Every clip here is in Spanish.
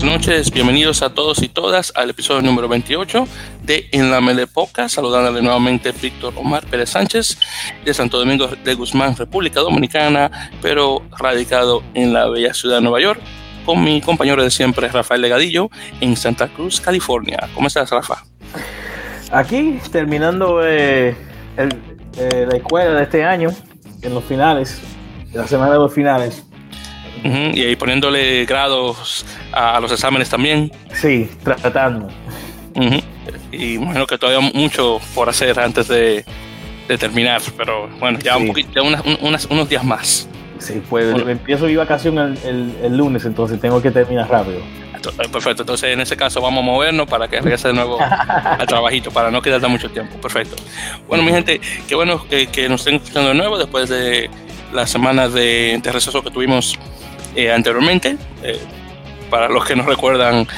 buenas noches, bienvenidos a todos y todas al episodio número 28 de En la Melepoca, saludándole nuevamente Víctor Omar Pérez Sánchez de Santo Domingo de Guzmán, República Dominicana, pero radicado en la bella ciudad de Nueva York, con mi compañero de siempre Rafael Legadillo en Santa Cruz, California. ¿Cómo estás, Rafa? Aquí, terminando eh, eh, la escuela de este año, en los finales, la semana de los finales y ahí poniéndole grados a, los exámenes también. Sí, tratando. Y bueno, que todavía mucho por hacer antes de, terminar, pero bueno, ya un poquito, unos días más. Sí, pues empiezo mi vacación el, lunes, entonces tengo que terminar rápido. Eh, perfecto, entonces en ese caso vamos a movernos para que regrese de nuevo al trabajito, para no quedar mucho tiempo. Perfecto. Bueno, mi gente, qué bueno que, nos estén escuchando de nuevo después de la semana de, de receso que tuvimos eh, anteriormente. Eh, para los que no recuerdan,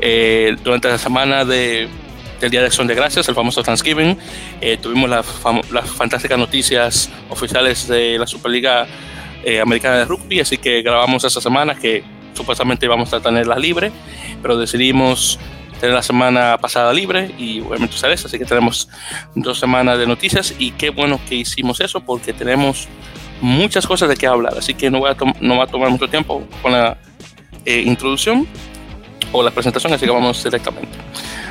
eh, durante la semana de, del Día de Acción de Gracias, el famoso Thanksgiving, tuvimos las, fantásticas noticias oficiales de la Superliga Americana de Rugby, así que grabamos esa semana que supuestamente íbamos a tenerla libre, pero decidimos tener la semana pasada libre y obviamente usar así que tenemos dos semanas de noticias y qué bueno que hicimos eso porque tenemos muchas cosas de qué hablar, así que no, voy a no va a tomar mucho tiempo con la eh, introducción o la presentación, así que vamos directamente.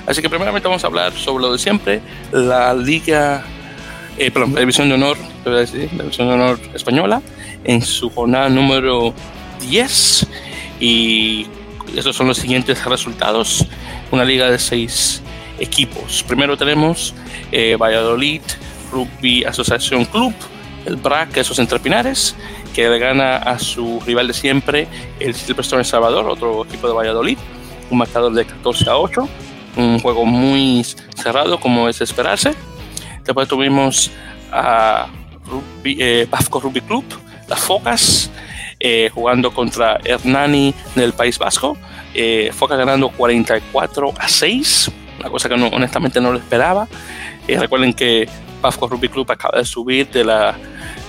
Así que primeramente vamos a hablar sobre lo de siempre, la Liga, eh, perdón, la División de Honor, la División de Honor Española, en su jornada número 10 y estos son los siguientes resultados, una liga de seis equipos. Primero tenemos eh, Valladolid Rugby Asociación Club, el BRAC, esos entre Pinares, que le gana a su rival de siempre, el Silverstone Salvador, otro equipo de Valladolid, un marcador de 14 a 8, un juego muy cerrado como es esperarse. Después tuvimos a Rugby, eh, Rugby Club, las Focas, eh, jugando contra Hernani del País Vasco. Eh, Focas ganando 44 a 6, una cosa que honestamente no lo esperaba. Eh, recuerden que Pafco Rugby Club acaba de subir de la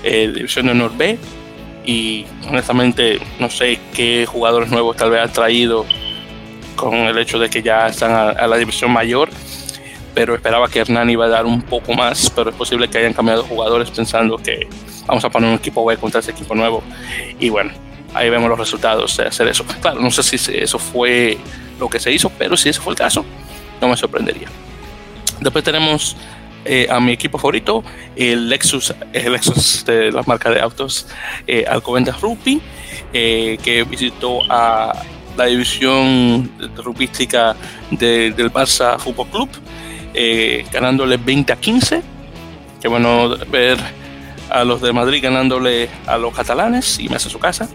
eh, División de Honor B y honestamente no sé qué jugadores nuevos tal vez ha traído con el hecho de que ya están a, la división mayor, pero esperaba que Hernán iba a dar un poco más, pero es posible que hayan cambiado jugadores pensando que vamos a poner un equipo B contra ese equipo nuevo y bueno, ahí vemos los resultados de hacer eso. Claro, no sé si eso fue lo que se hizo, pero si ese fue el caso, no me sorprendería. Después tenemos eh, a mi equipo favorito, el Lexus, el Lexus de la marca de autos eh, Alcobendas Rugby, eh, que visitó a la división rugbyística del Barça Fútbol Club, eh, ganándole 20 a 15. Qué bueno ver a los de Madrid ganándole a los catalanes y me hace su casa.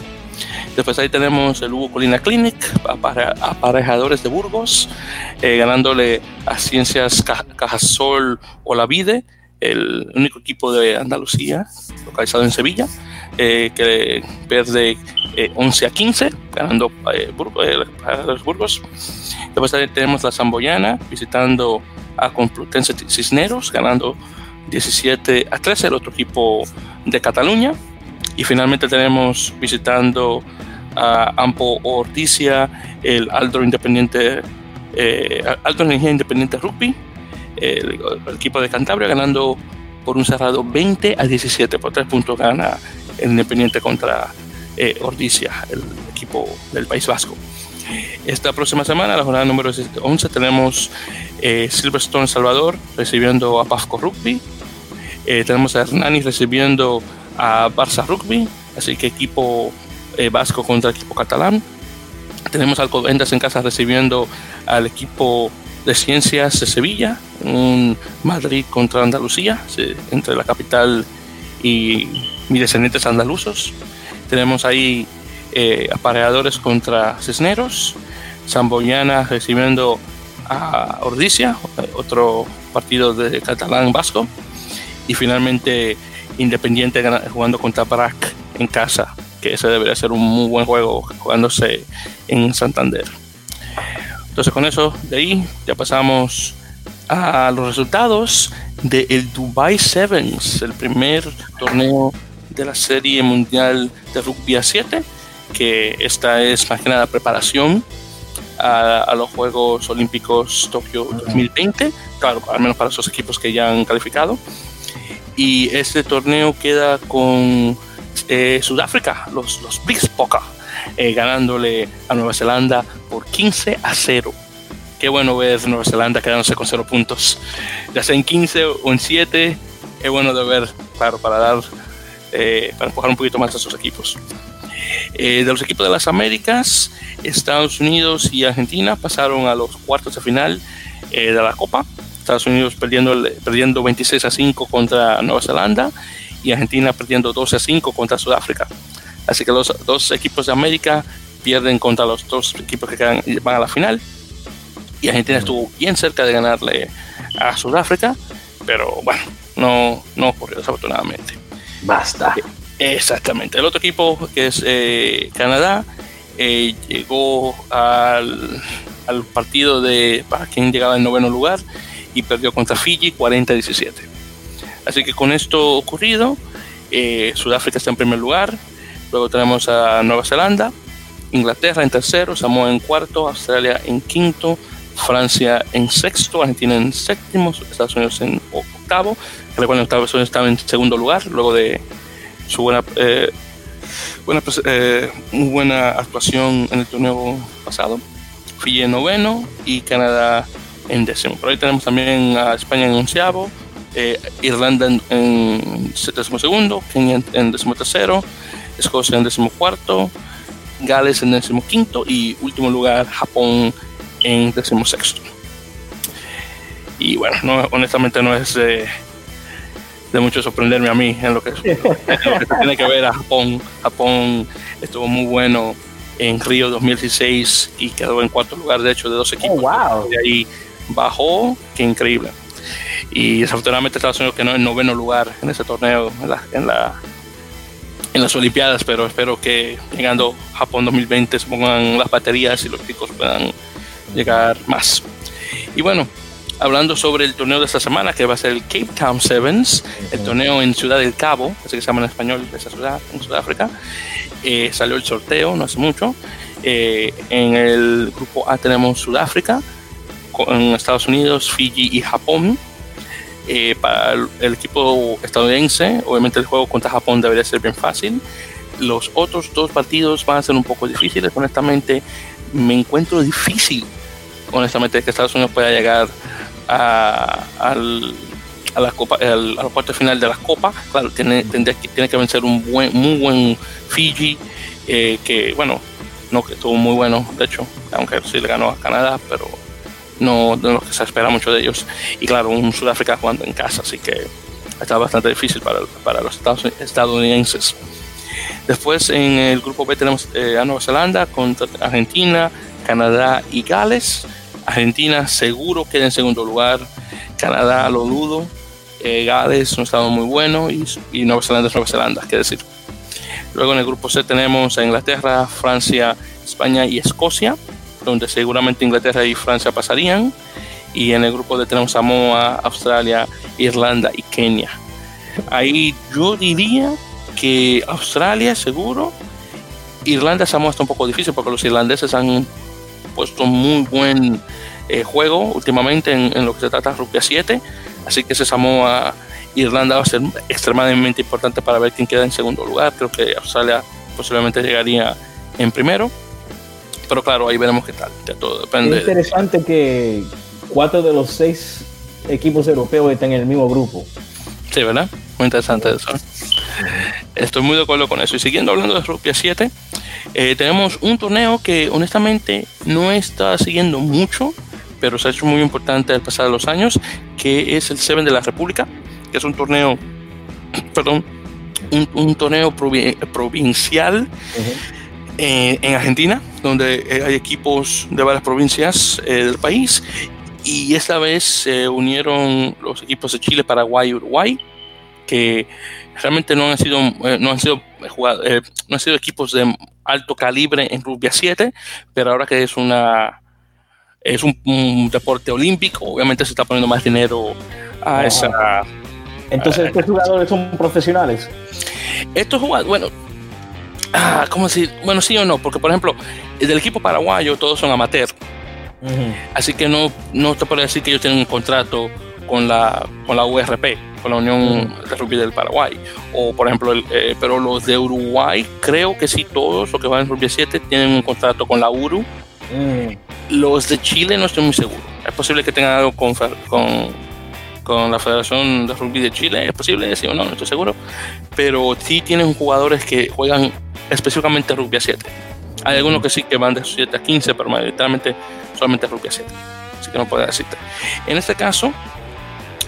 Después ahí tenemos el Hugo Colina Clinic, aparejadores de Burgos, eh, ganándole a Ciencias Cajasol o La Vide, el único equipo de Andalucía, localizado en Sevilla, eh, que pierde 11 eh, a 15, ganando a los Burgos. Después ahí tenemos la Zamboyana visitando a Complutense Cisneros, ganando 17 a 13, el otro equipo de Cataluña. Y finalmente tenemos visitando a Ampo Orticia, el Aldo Independiente, eh, Energía Independiente Rugby, el, equipo de Cantabria ganando por un cerrado 20 a 17, por tres puntos gana el Independiente contra eh, Orticia, el equipo del País Vasco. Esta próxima semana, la jornada número 11, tenemos eh, Silverstone Salvador recibiendo a Pafco Rugby. Eh, tenemos a Hernani recibiendo a Barça Rugby, así que equipo eh, vasco contra equipo catalán. Tenemos Alcobendas en casa recibiendo al equipo de ciencias de Sevilla, un Madrid contra Andalucía, entre la capital y mis descendientes andalusos. Tenemos ahí eh, apareadores contra Cisneros, Zamboyana recibiendo a Ordicia, otro partido de catalán vasco, y finalmente Independiente jugando contra Brac en casa, que ese debería ser un muy buen juego jugándose en Santander. Entonces con eso de ahí ya pasamos a los resultados del Dubai Sevens, el primer torneo de la Serie Mundial de Rugby a 7, que esta es más que nada preparación a, los Juegos Olímpicos Tokio 2020, claro, al menos para esos equipos que ya han calificado. Y este torneo queda con eh, Sudáfrica, los, los Big Poca, eh, ganándole a Nueva Zelanda por 15 a 0. Qué bueno ver Nueva Zelanda quedándose con 0 puntos, ya sea en 15 o en 7. Es bueno de ver, claro, para dar, eh, para empujar un poquito más a esos equipos. de los equipos de las Américas, Estados Unidos y Argentina pasaron a los cuartos de final de la Copa. Estados Unidos perdiendo, perdiendo 26 a 5 contra Nueva Zelanda y Argentina perdiendo 12 a 5 contra Sudáfrica. Así que los dos equipos de América pierden contra los dos equipos que quedan, van a la final. Y Argentina estuvo bien cerca de ganarle a Sudáfrica, pero bueno, no, no ocurrió desafortunadamente. Basta. Exactamente. El otro equipo, que es eh, Canadá, eh, llegó al, al, partido de para quien llegaba en noveno lugar y perdió contra Fiji 40-17. Así que con esto ocurrido, eh, Sudáfrica está en primer lugar, luego tenemos a Nueva Zelanda, Inglaterra en tercero, Samoa en cuarto, Australia en quinto, Francia en sexto, Argentina en séptimo, Estados Unidos en octavo. Recuerden, Estados Unidos estaba en segundo lugar luego de su buena, eh, buena eh, muy buena actuación en el torneo pasado. Fiji en noveno y Canadá en décimo. Por ahí tenemos también a España en onceavo, eh, Irlanda en, en décimo segundo, Kenia en, décimo tercero, Escocia en décimo cuarto, Gales en décimo quinto y último lugar Japón en décimo sexto. Y bueno, no, honestamente no es de, mucho sorprenderme a mí en lo, que, tiene que ver a Japón. Japón estuvo muy bueno en Río 2016 y quedó en cuarto lugar, de hecho, de dos equipos. Oh, de ahí bajó, qué increíble y desafortunadamente Estados Unidos quedó en noveno lugar en ese torneo en, la, en, la, en las Olimpiadas, pero espero que llegando Japón 2020 se pongan las baterías y los chicos puedan llegar más. Y bueno, hablando sobre el torneo de esta semana, que va a ser el Cape Town Sevens, el torneo en Ciudad del Cabo, así que se llama en español esa ciudad, en Sudáfrica. Eh, salió el sorteo no hace mucho. Eh, en el grupo A tenemos Sudáfrica, en Estados Unidos, Fiji y Japón. Eh, para el, equipo estadounidense, obviamente el juego contra Japón debería ser bien fácil. Los otros dos partidos van a ser un poco difíciles. Honestamente, me encuentro difícil, honestamente, que Estados Unidos pueda llegar a, a la copa, al, a cuarto final de la copa. Claro, tiene, tiene que vencer un buen, muy buen Fiji, eh, que bueno, no que estuvo muy bueno, de hecho, aunque sí le ganó a Canadá, pero no que se espera mucho de ellos. Y claro, un Sudáfrica jugando en casa, así que está bastante difícil para, para los estadounidenses. Después en el grupo B tenemos eh, a Nueva Zelanda contra Argentina, Canadá y Gales. Argentina seguro queda en segundo lugar, Canadá lo dudo, eh, Gales un estado muy bueno y, y Nueva Zelanda es Nueva Zelanda, qué decir. Luego en el grupo C tenemos a Inglaterra, Francia, España y Escocia donde seguramente Inglaterra y Francia pasarían. Y en el grupo de tenemos Samoa, Australia, Irlanda y Kenia. Ahí yo diría que Australia seguro. Irlanda, Samoa está un poco difícil porque los irlandeses han puesto muy buen eh, juego últimamente en, lo que se trata de Rugby 7. Así que ese Samoa, Irlanda va a ser extremadamente importante para ver quién queda en segundo lugar. Creo que Australia posiblemente llegaría en primero. Pero claro, ahí veremos qué tal. todo depende. Es interesante que cuatro de los seis equipos europeos están en el mismo grupo. Sí, ¿verdad? Muy interesante eso. Estoy muy de acuerdo con eso. Y siguiendo hablando de Rupia 7, eh, tenemos un torneo que honestamente no está siguiendo mucho, pero se ha hecho muy importante al pasar los años, que es el Seven de la República, que es un torneo, perdón, un, torneo provincial. Eh, en Argentina, donde eh, hay equipos de varias provincias eh, del país. Y esta vez se unieron los equipos de Chile, Paraguay y Uruguay, que realmente no han sido, no han sido, no han sido equipos de alto calibre en rugby 7, pero ahora que es una es un, deporte olímpico, obviamente se está poniendo más dinero a esa. Entonces, ¿estos jugadores son profesionales? Estos jugadores, bueno, Ah, ¿cómo decir? Bueno, sí o no, porque por ejemplo, del equipo paraguayo todos son amateurs. Así que no, no te puedo decir que ellos tienen un contrato con la, con la URP, con la Unión de Rugby del Paraguay. O, por ejemplo, eh, pero los de Uruguay, creo que sí, todos los que van en Rugby 7 tienen un contrato con la URU. Los de Chile no estoy muy seguro. Es posible que tengan algo con, con, con la Federación de Rugby de Chile, es posible, sí o no, no estoy seguro. Pero sí tienen jugadores que juegan específicamente Rugby 7. Hay algunos que sí que van de 7 a 15, pero mayoritariamente solamente Rugby 7. Así que no puedo decirte. En este caso,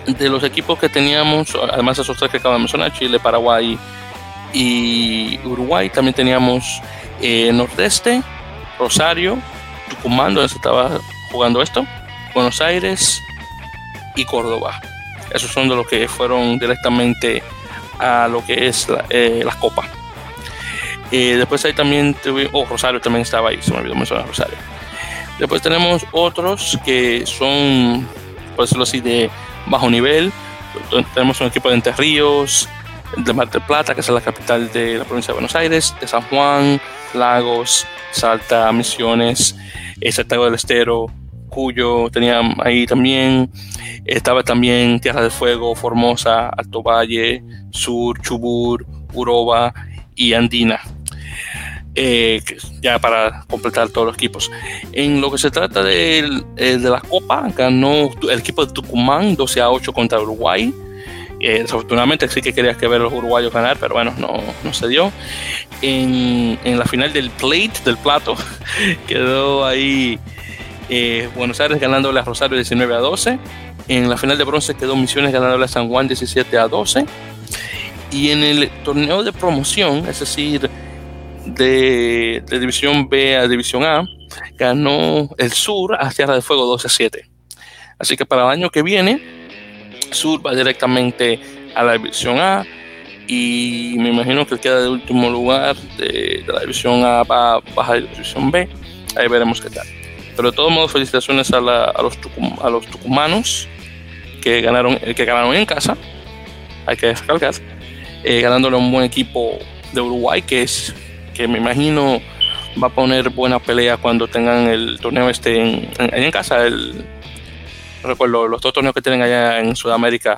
de los equipos que teníamos, además de esos tres que acabo de mencionar, Chile, Paraguay y Uruguay, también teníamos eh, Nordeste, Rosario, Tucumán, donde se estaba jugando esto, Buenos Aires y Córdoba. Esos son de los que fueron directamente a lo que es la, eh, las copas. Después ahí también, oh, Rosario también estaba ahí, se me olvidó mencionar Rosario. Después tenemos otros que son, por decirlo así, de bajo nivel. Tenemos un equipo de Entre Ríos, de Mar del Plata, que es la capital de la provincia de Buenos Aires, de San Juan, Lagos, Salta, Misiones, Santiago del Estero, Cuyo, tenían ahí también. Estaba también Tierra del Fuego, Formosa, Alto Valle, Sur, Chubur, Uroba y Andina. Eh, ya para completar todos los equipos. En lo que se trata de, eh, de la Copa, ganó el equipo de Tucumán 12 a 8 contra Uruguay. Eh, desafortunadamente sí que querías que ver a los uruguayos ganar, pero bueno, no, no se dio. En, la final del plate, del plato, quedó ahí Buenos Aires ganándole a Rosario 19 a 12. En la final de bronce quedó Misiones ganándole a San Juan 17 a 12. Y en el torneo de promoción, es decir, de, División B a División A, ganó el Sur a Tierra de Fuego 12 a 7. Así que para el año que viene, Sur va directamente a la División A y me imagino que queda de último lugar de, la División A va a bajar a la División B. Ahí veremos qué tal. Pero de todos modos, felicitaciones a, los, a los tucumanos que ganaron, que ganaron en casa. Hay que descargar. Eh, ganándole a un buen equipo de Uruguay que es que me imagino va a poner buena pelea cuando tengan el torneo este en, en, casa. El, recuerdo los dos torneos que tienen allá en Sudamérica,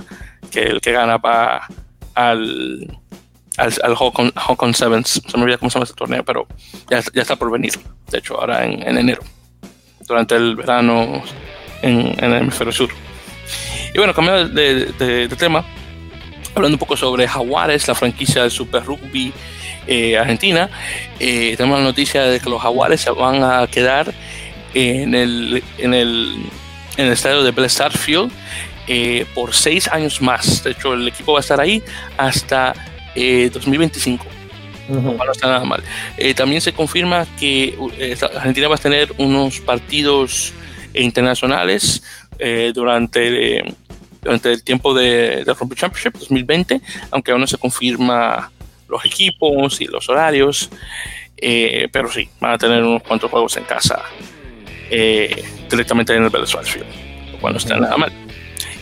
que el que gana va al, al, al Hong Kong, Sevens. Se me olvida cómo se llama ese torneo, pero ya, ya está por venir. De hecho, ahora en, en enero, durante el verano en, en, el hemisferio sur. Y bueno, cambiando de, de, de tema, hablando un poco sobre Jaguares, la franquicia del Super Rugby eh, Argentina, eh, tenemos la noticia de que los Jaguares se van a quedar en el, en el, en el estadio de Blessart Field eh, por seis años más. De hecho, el equipo va a estar ahí hasta 2025. No está nada mal. también se confirma que Argentina va a tener unos partidos internacionales durante durante el tiempo de, de Rugby Championship 2020, aunque aún no se confirma los equipos y los horarios, eh, pero sí, van a tener unos cuantos juegos en casa eh, directamente en el Venezuela lo cual está nada mal.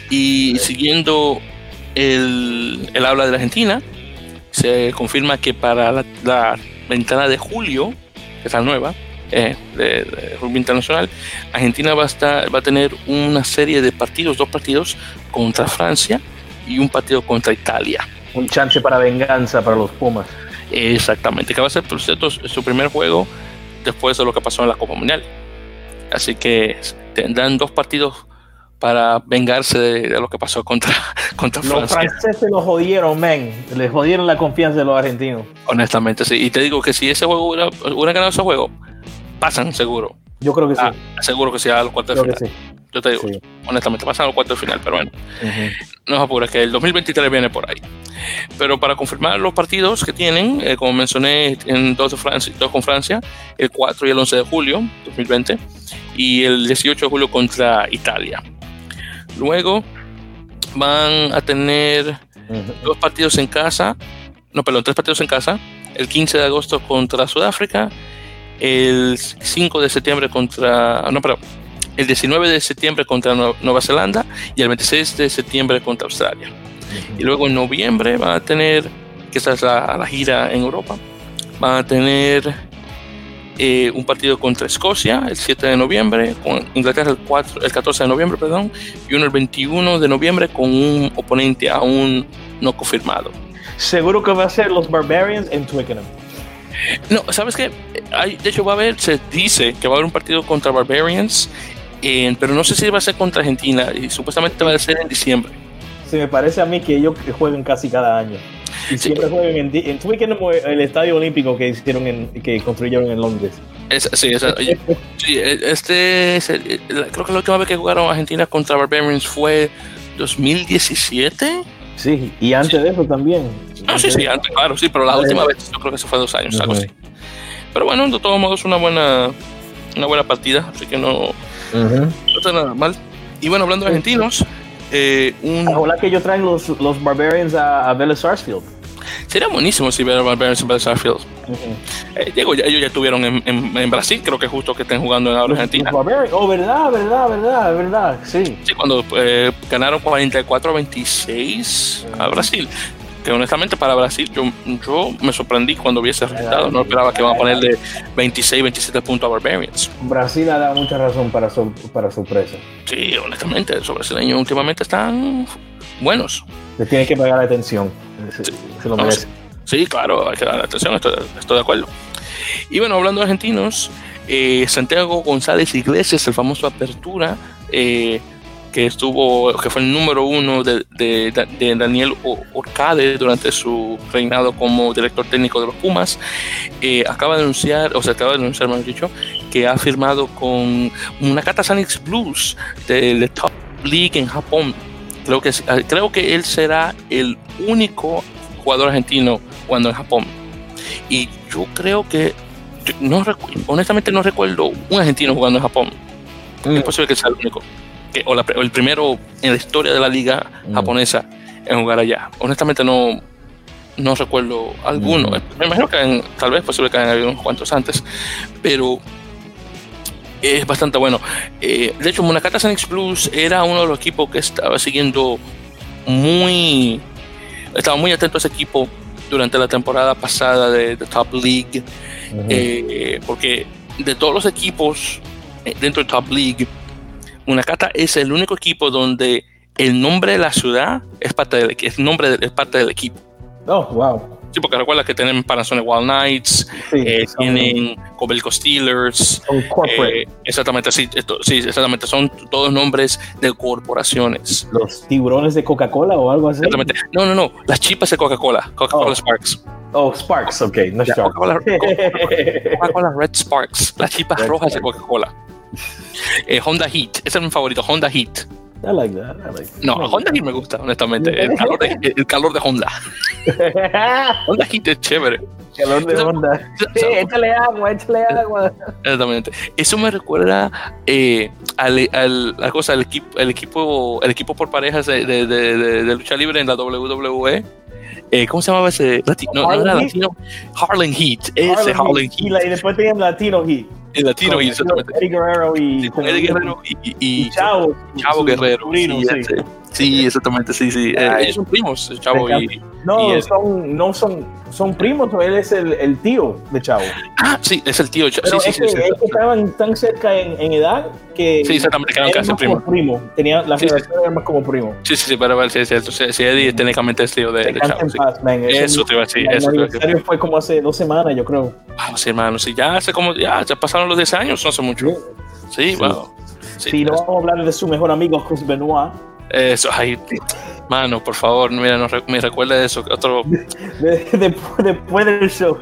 Y siguiendo el, el habla de la Argentina, se confirma que para la, ventana de julio, que es la nueva, eh, de, de, rugby internacional, Argentina va a, estar, va a tener una serie de partidos, dos partidos contra Francia y un partido contra Italia un chance para venganza para los Pumas. Exactamente, que va a ser por cierto su primer juego después de lo que pasó en la Copa Mundial. Así que tendrán dos partidos para vengarse de, lo que pasó contra, contra los Francia. Los franceses los jodieron, men. Les jodieron la confianza de los argentinos. Honestamente, sí. Y te digo que si ese juego hubiera, hubiera ganado ese juego, pasan seguro. Yo creo que sí. Ah, seguro que sí a los cuartos de final. Yo te digo, honestamente, pasan los cuartos de final, pero bueno. No os apures, que el 2023 viene por ahí. Pero para confirmar los partidos que tienen, eh, como mencioné, en dos, de Francia, dos con Francia, el 4 y el 11 de julio 2020, y el 18 de julio contra Italia. Luego van a tener dos partidos en casa, no, perdón, tres partidos en casa, el 15 de agosto contra Sudáfrica, el 5 de septiembre contra, no, perdón, el 19 de septiembre contra Nueva Zelanda y el 26 de septiembre contra Australia. Y luego en noviembre van a tener, que esta es la, gira en Europa, van a tener eh, un partido contra Escocia el 7 de noviembre, con Inglaterra el, 4, el 14 de noviembre, perdón, y uno el 21 de noviembre con un oponente aún no confirmado. Seguro que va a ser los Barbarians en Twickenham. No, ¿sabes qué? Hay, de hecho, va a haber, se dice que va a haber un partido contra Barbarians, pero no sé si va a ser contra Argentina y supuestamente va a ser en diciembre. Se me parece a mí que ellos juegan casi cada año. Y siempre juegan en, en el estadio olímpico que hicieron en, que construyeron en Londres. sí, sí, este creo que la última vez que jugaron Argentina contra Barbarians fue 2017. Sí, y antes de eso también. Ah, sí, sí, antes, claro, sí, pero la última vez yo creo que eso fue dos años, algo así. Pero bueno, de todos modos, una buena, una buena partida, así que no, no está nada mal. Y bueno, hablando de argentinos, eh, un... Ojalá que ellos traen los, los Barbarians a, a Vélez Sarsfield. Sería buenísimo si ver a Barbarians en Vélez Sarsfield. Eh, Diego, ya, ellos ya estuvieron en, en, en, Brasil, creo que es justo que estén jugando en Argentina. Oh, verdad, verdad, verdad, verdad, sí. Sí, cuando eh, ganaron 44-26 a Brasil que honestamente para Brasil yo, yo me sorprendí cuando vi ese resultado. No esperaba que iban a ponerle 26, 27 puntos a Barbarians. Brasil ha dado mucha razón para, su, para sorpresa. Sí, honestamente, los brasileños últimamente están buenos. Le tiene que pagar atención. Se, sí. se lo merece. Sí, claro, hay que dar atención, estoy, estoy de acuerdo. Y bueno, hablando de argentinos, eh, Santiago González Iglesias, el famoso Apertura, eh, que estuvo, que fue el número uno de, de, de, Daniel Orcade durante su reinado como director técnico de los Pumas, eh, acaba de anunciar, o sea, acaba de anunciar, mejor dicho, que ha firmado con una Sanix Blues de, de Top League en Japón. Creo que, creo que él será el único jugador argentino jugando en Japón. Y yo creo que, no, honestamente no recuerdo un argentino jugando en Japón. Mm. Es posible que sea el único que, o, la, o, el primero en la historia de la liga mm. japonesa en jugar allá. Honestamente no, no recuerdo alguno. Mm. Me imagino que en, tal vez posible que hayan unos cuantos antes, pero es bastante bueno. Eh, de hecho, Munakata Sanix Plus era uno de los equipos que estaba siguiendo muy, estaba muy atento a ese equipo durante la temporada pasada de, de Top League, uh -huh. eh, porque de todos los equipos dentro de Top League, Munakata es el único equipo donde el nombre de la ciudad es parte del, nombre de, es parte del equipo. Oh, wow. Sí, porque recuerda que tienen Panasonic Wild Knights, sí, eh, tienen Cobelco Steelers. Eh, exactamente, sí, esto, sí, exactamente. Son todos nombres de corporaciones. ¿Los tiburones de Coca-Cola o algo así? Exactamente. No, no, no. Las chipas de Coca-Cola. Coca-Cola oh. Sparks. Oh, Sparks, ok, no Coca-Cola Coca Red Sparks. Las chipas okay. rojas de Coca-Cola. Eh, Honda Heat, ese es mi favorito, Honda Heat. I like that. I like that. No, Honda Heat me gusta, honestamente. El calor de, el calor de Honda. Honda Heat es chévere. Calor de Honda. Sí, échale agua, échale agua. Exactamente. Eso me recuerda eh, al, al, la cosa, el equipo, el equipo, el equipo por parejas de, de, de, de lucha libre en la WWE. Eh, ¿Cómo se llamaba ese? Latino, no, no era latino. Harlem Heat. Ese Harlem Heat. Y después tenían Latino Heat. El latino y exactamente. Eddie Guerrero y, Eddie Guerrero y, y, y Chavo, Chavo Guerrero. Sí, sí. sí, exactamente, sí, sí. Eh, ellos son primos, Chavo y. No, son, no son, son primos, él es el, el, tío de Chavo. Ah, sí, es el tío de Chavo. Pero sí, es sí, que, sí, es que estaban tan cerca en, en, edad que. Sí, exactamente, que eran casi primos. Primo. Tenía, la sí, generación era más como primo. Sí, sí, sí, pero sí, es cierto. Sí, sí, Eddie técnicamente es tío de, de Chavo. Sí. Paz, man, eso te iba a decir. El aniversario fue como hace dos semanas, yo creo. Wow, sí, hermano, sí, ya hace como, ya, ya pasaron los 10 años, no hace mucho. Sí, sí wow. Sí, sí no vamos a hablar de su mejor amigo, Chris Benoit. Eso, ay, mano, por favor, mira, no, me recuerda eso. Otro. De, de, después del show.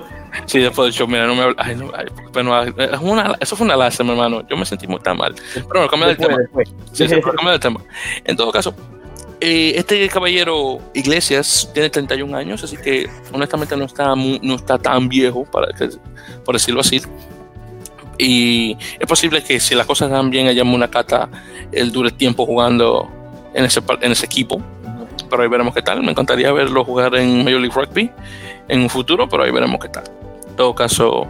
Sí, después del show, mira, no me habla. Ay, no, ay, Benoit, es una, eso fue una lástima, hermano. Yo me sentí muy tan mal. Pero bueno, cambia el tema. Después. Sí, sí, pero el tema. En todo caso, eh, este caballero Iglesias tiene 31 años, así que honestamente no está, muy, no está tan viejo, para que, por decirlo así. Y es posible que si las cosas dan bien allá en Munakata, él dure tiempo jugando en ese, en ese equipo. Pero ahí veremos qué tal. Me encantaría verlo jugar en Major League Rugby en un futuro, pero ahí veremos qué tal. En todo caso,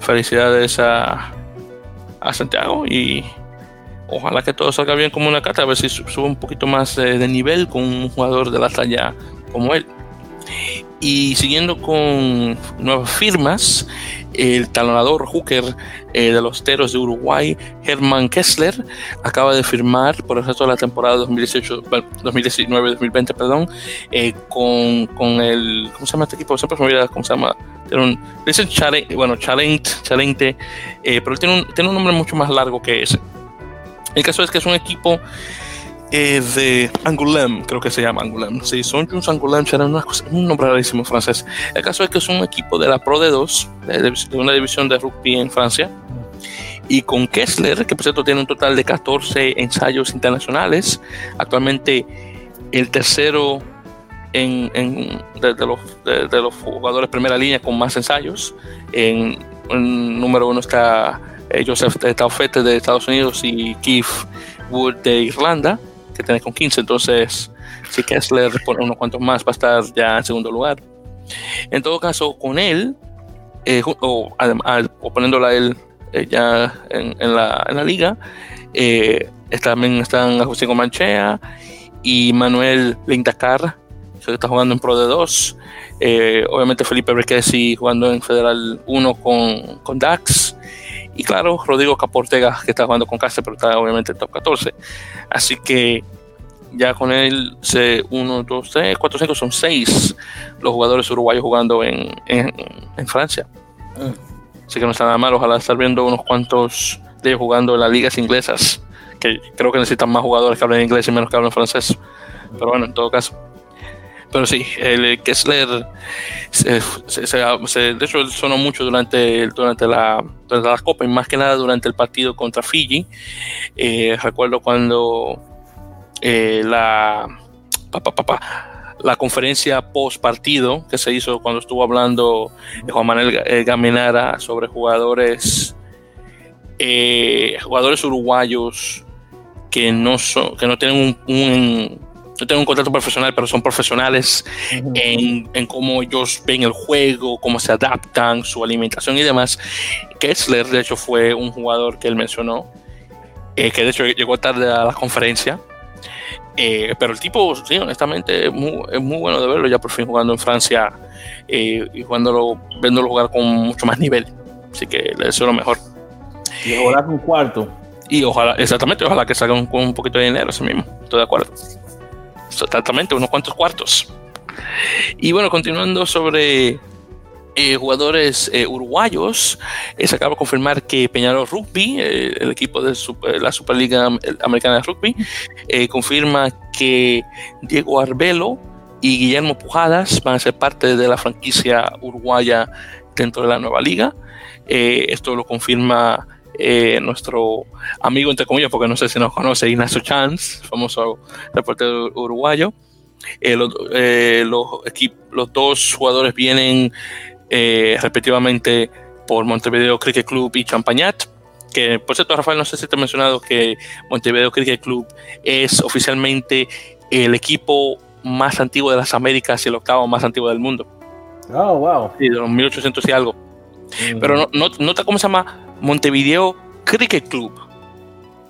felicidades a, a Santiago y ojalá que todo salga bien como una cata, a ver si sube un poquito más de, de nivel con un jugador de la talla como él. Y siguiendo con nuevas firmas, el talonador hooker eh, de los Teros de Uruguay, Herman Kessler, acaba de firmar por el resto de la temporada 2019-2020, perdón, eh, con, con, el, ¿cómo se llama este equipo? Siempre se me olvida cómo se llama. Tiene un, dicen bueno, Chalent, Chalente, eh, pero tiene un, tiene un nombre mucho más largo que ese. El caso es que es un equipo eh, de Angoulême, creo que se llama Angoulême. Sí, son Juns Angoulême, cosa, un nombre rarísimo francés. El caso es que es un equipo de la Pro de 2, de, una división de rugby en Francia. Y con Kessler, que por cierto tiene un total de 14 ensayos internacionales, actualmente el tercero en, en de, los, de, los, jugadores primera línea con más ensayos. En, número uno está eh, Joseph Taufete de Estados Unidos y Keith Wood de Irlanda que tenés con 15. Entonces, si Kessler pone unos cuantos más, va a estar ya en segundo lugar. En todo caso, con él, eh, o, poniéndola a él eh, ya en, la, en, la, liga, eh, también están José Manchea y Manuel Lindacar, que está jugando en Pro de 2. obviamente Felipe Brequesi jugando en Federal 1 con, con Dax. Y claro, Rodrigo Caportega, que está jugando con Cáceres, pero está obviamente en top 14. Así que ya con él, 1, 2, 3, 4, 5, son 6 los jugadores uruguayos jugando en, en, Francia. Mm. Así que no está nada mal. Ojalá estar viendo unos cuantos de ellos jugando en las ligas inglesas, que creo que necesitan más jugadores que hablen inglés y menos que hablen francés. Pero bueno, en todo caso. Pero sí, el Kessler, se, de hecho, sonó mucho durante, durante, la, durante la Copa y más que nada durante el partido contra Fiji. Eh, recuerdo cuando eh, la, la conferencia post partido que se hizo cuando estuvo hablando Juan Manuel eh, Gaminara sobre jugadores, jugadores uruguayos que no, son, que no tienen un no tengo un contrato profesional, pero son profesionales en, en, cómo ellos ven el juego, cómo se adaptan, su alimentación y demás. Kessler, de hecho, fue un jugador que él mencionó, eh, que de hecho llegó tarde a la conferencia. Eh, pero el tipo, sí, honestamente, es muy, es muy, bueno de verlo ya por fin jugando en Francia eh, y jugándolo, viéndolo jugar con mucho más nivel. Así que le deseo lo mejor. Y ahora un cuarto. Y ojalá, exactamente, ojalá que salga con un poquito de dinero, eso mismo. Estoy de acuerdo exactamente, unos cuantos cuartos. Y bueno, continuando sobre eh, jugadores eh, uruguayos, eh, se acaba de confirmar que Peñarol Rugby, el equipo de la Superliga Americana de Rugby, confirma que Diego Arbelo y Guillermo Pujadas van a ser parte de la franquicia uruguaya dentro de la nueva liga. esto lo confirma eh, nuestro amigo, entre comillas, porque no sé si nos conoce, Ignacio Chance, famoso reportero uruguayo. Eh, eh, los, los dos jugadores vienen respectivamente por Montevideo Cricket Club y Champañat. Que por cierto, Rafael, no sé si te he mencionado que Montevideo Cricket Club es oficialmente el equipo más antiguo de las Américas y el octavo más antiguo del mundo. Oh, wow. Sí, de los 1800 y algo. Mm. Pero no, no, nota cómo se llama Montevideo Cricket Club.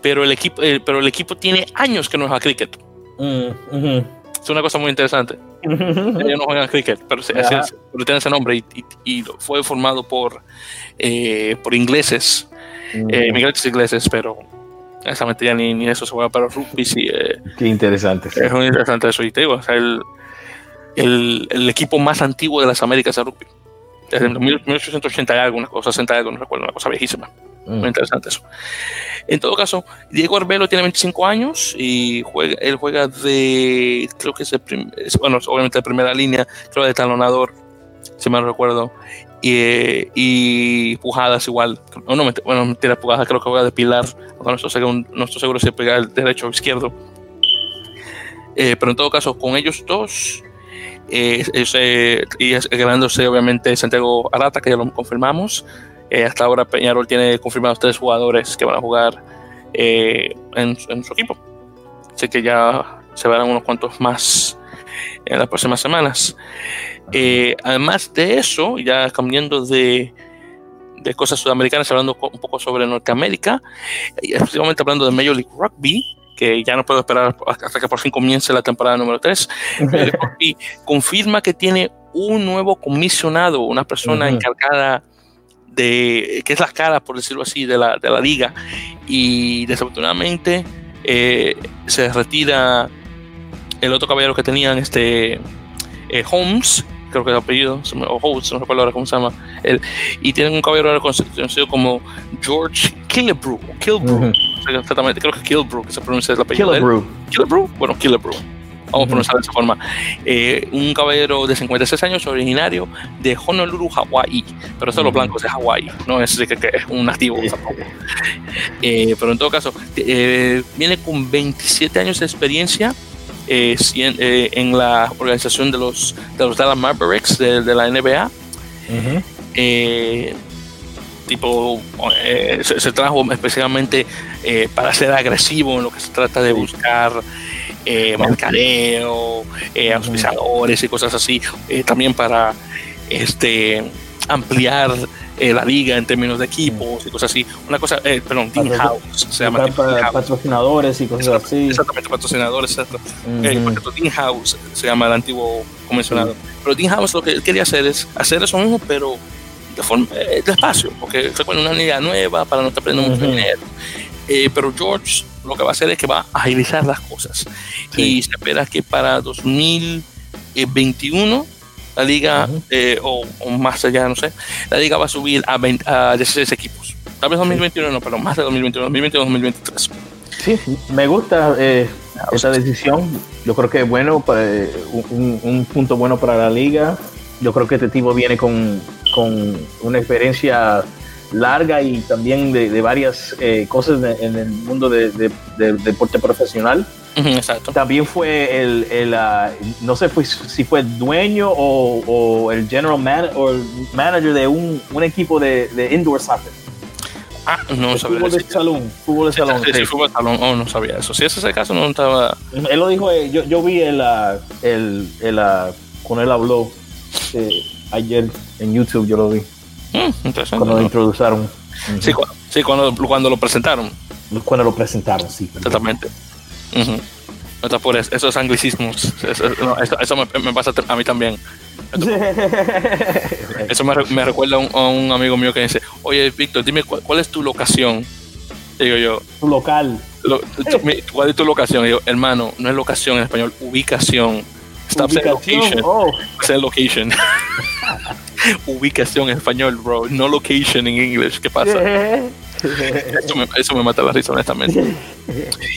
Pero el equipo, eh, pero el equipo tiene años que no juega cricket. Mm, es una cosa muy interesante. Ellos no juegan cricket, pero, tiene ese nombre y, fue formado por, eh, por ingleses, eh, inmigrantes ingleses, pero exactamente ya ni, ni, eso se juega para rugby. Sí, Qué interesante. Es muy interesante eso. Y te digo, el, el, el, equipo más antiguo de las Américas de rugby desde 1880 y algo, una cosa 60 y algo, no recuerdo, una cosa viejísima. Muy mm. interesante eso. En todo caso, Diego Arbelo tiene 25 años y juega, él juega de, creo que es, el bueno, obviamente de primera línea, creo de talonador, si mal recuerdo, y, y, pujadas igual. No, no, bueno, mentira, pujadas creo que juega de pilar, no estoy seguro, no estoy seguro si pega el derecho o izquierdo. Eh, pero en todo caso, con ellos dos, eh, eh, y ganándose obviamente Santiago Arata, que ya lo confirmamos. Eh, hasta ahora Peñarol tiene confirmados tres jugadores que van a jugar en, su equipo. Así que ya se verán unos cuantos más en las próximas semanas. además de eso, ya cambiando de, de cosas sudamericanas, hablando un poco sobre Norteamérica, específicamente hablando de Major League Rugby, que ya no puedo esperar hasta que por fin comience la temporada número 3. confirma que tiene un nuevo comisionado, una persona encargada de, que es la cara, por decirlo así, de la, de la liga. Y desafortunadamente eh, se retira el otro caballero que tenían, este eh, Holmes, creo que es el apellido, o Holmes, no recuerdo ahora cómo se llama. y tienen un caballero conocido como George Killebrew, Killebrew, exactamente, creo que Killebrew, que se pronuncia el apellido. Killebrew. Killebrew, bueno, Killebrew vamos a pronunciar de esa forma, eh, un caballero de 56 años originario de Honolulu, Hawái, pero es los blancos de Hawái, no es, que, que es un nativo tampoco. Eh, pero en todo caso, eh, viene con 27 años de experiencia en la organización de los, de los Dallas Mavericks de, la NBA. tipo, se, se, trajo especialmente para ser agresivo en lo que se trata de buscar eh, mercadeo, eh, auspiciadores y cosas así, eh, también para este ampliar eh, la liga en términos de equipos y cosas así. Una cosa, perdón, Team House se llama. patrocinadores y cosas así. Exactamente, patrocinadores, exacto. Team House se llama el antiguo convencionado. Pero Team House lo que él quería hacer es hacer eso mismo, pero de forma, despacio, porque fue una liga nueva para no estar perdiendo mucho dinero. pero George lo que va a hacer es que va a agilizar las cosas. Y se espera que para 2021 la liga, eh, o, más allá, no sé, la liga va a subir a, 16 equipos. Tal vez 2021 no, pero más de 2021, 2022, 2023. Sí, me gusta eh, esa decisión. Yo creo que es bueno, para, eh, un, punto bueno para la liga. Yo creo que este tipo viene con, con una experiencia larga y también de, varias eh, cosas en el mundo del de, deporte profesional. Exacto. También fue el, el ah, no sé si fue dueño o, el general man, o el manager de un, un equipo de, indoor soccer. Ah, no sabía. Fútbol de salón. Fútbol de salón. Sí, sí, fútbol de salón. Oh, no sabía eso. Si ese es el caso, no estaba. Él lo dijo, eh, yo, yo vi el, ah, el, el, ah, cuando él habló eh, ayer en YouTube, yo lo vi. Mm, cuando lo introdujeron. Sí, sí cuando, cuando, lo presentaron. Cuando lo presentaron, sí. Exactamente. Esos anglicismos. Eso, me, pasa a mí también. Eso me, me recuerda a un, amigo mío que dice, oye, Víctor, dime cuál, es tu locación. Digo yo. Tu local. ¿Cuál es tu locación? Digo, hermano, no es locación en español, ubicación. Stop saying location. Oh. Say location. Ubicación en español, bro. No location en inglés. ¿Qué pasa? eso, me, mata la risa, honestamente.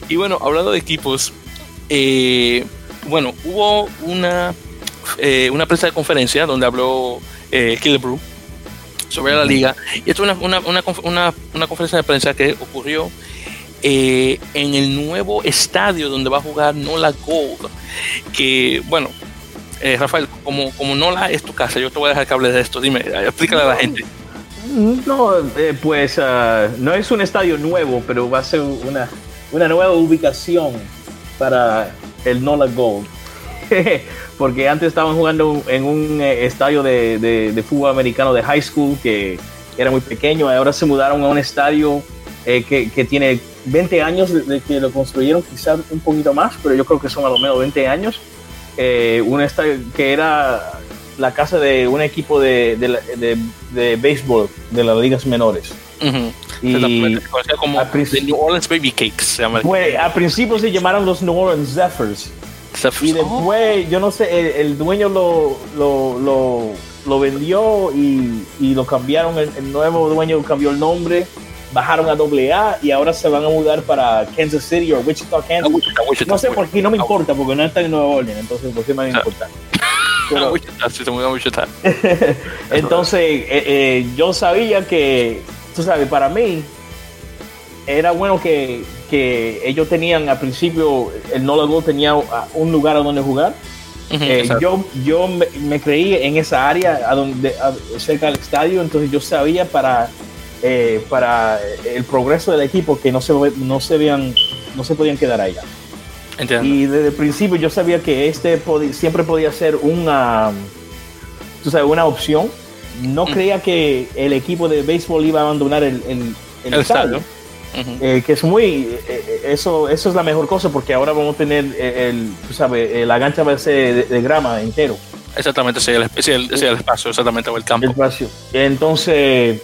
Y bueno, hablando de equipos, eh, bueno, hubo una, eh, una prensa de conferencia donde habló eh, Killebrew sobre la liga. Y esto es una, una, una, una, conferencia de prensa que ocurrió eh, en el nuevo estadio donde va a jugar Nola Gold. Que, bueno, eh, Rafael, como, como Nola es tu casa, yo te voy a dejar que hables de esto. Dime, explícale a la gente. No, eh, pues ah, no es un estadio nuevo, pero va a ser una, una nueva ubicación para el Nola Gold. Porque antes estaban jugando en un estadio de, fútbol americano de high school que era muy pequeño. Ahora se mudaron a un estadio que, que, tiene 20 años de que lo construyeron, quizás un poquito más, pero yo creo que son a lo menos 20 años. Eh, un estadio que era la casa de un equipo de, de, de, béisbol de las ligas menores. Y como The New Orleans Baby Cakes. al principio se llamaron los New Orleans Zephyrs. Y después, yo no sé, el, dueño lo, lo, lo, lo vendió y, y, lo cambiaron. El, el, nuevo dueño cambió el nombre bajaron a AA y ahora se van a mudar para Kansas City o Wichita, Kansas. no sé por qué, no me importa porque no está en Nueva Orleans, entonces por qué me va a importar. entonces, eh, eh, yo sabía que, tú sabes, para mí era bueno que, que ellos tenían al principio, el Nola Gold tenía un lugar a donde jugar. Eh, yo yo me, creí en esa área a donde, cerca del estadio, entonces yo sabía para para el progreso del equipo que no se, no se, vean, no se podían quedar allá. Y desde el principio yo sabía que este siempre podía ser una, tú sabes, una opción. No mm. creía que el equipo de béisbol iba a abandonar el, el, estadio. Eh, que es muy eh, eso eso es la mejor cosa porque ahora vamos a tener el, tú sabes la gancha va a ser de, grama entero Exactamente, sí, el, sí, el, el espacio, exactamente, o el campo. El espacio. Entonces,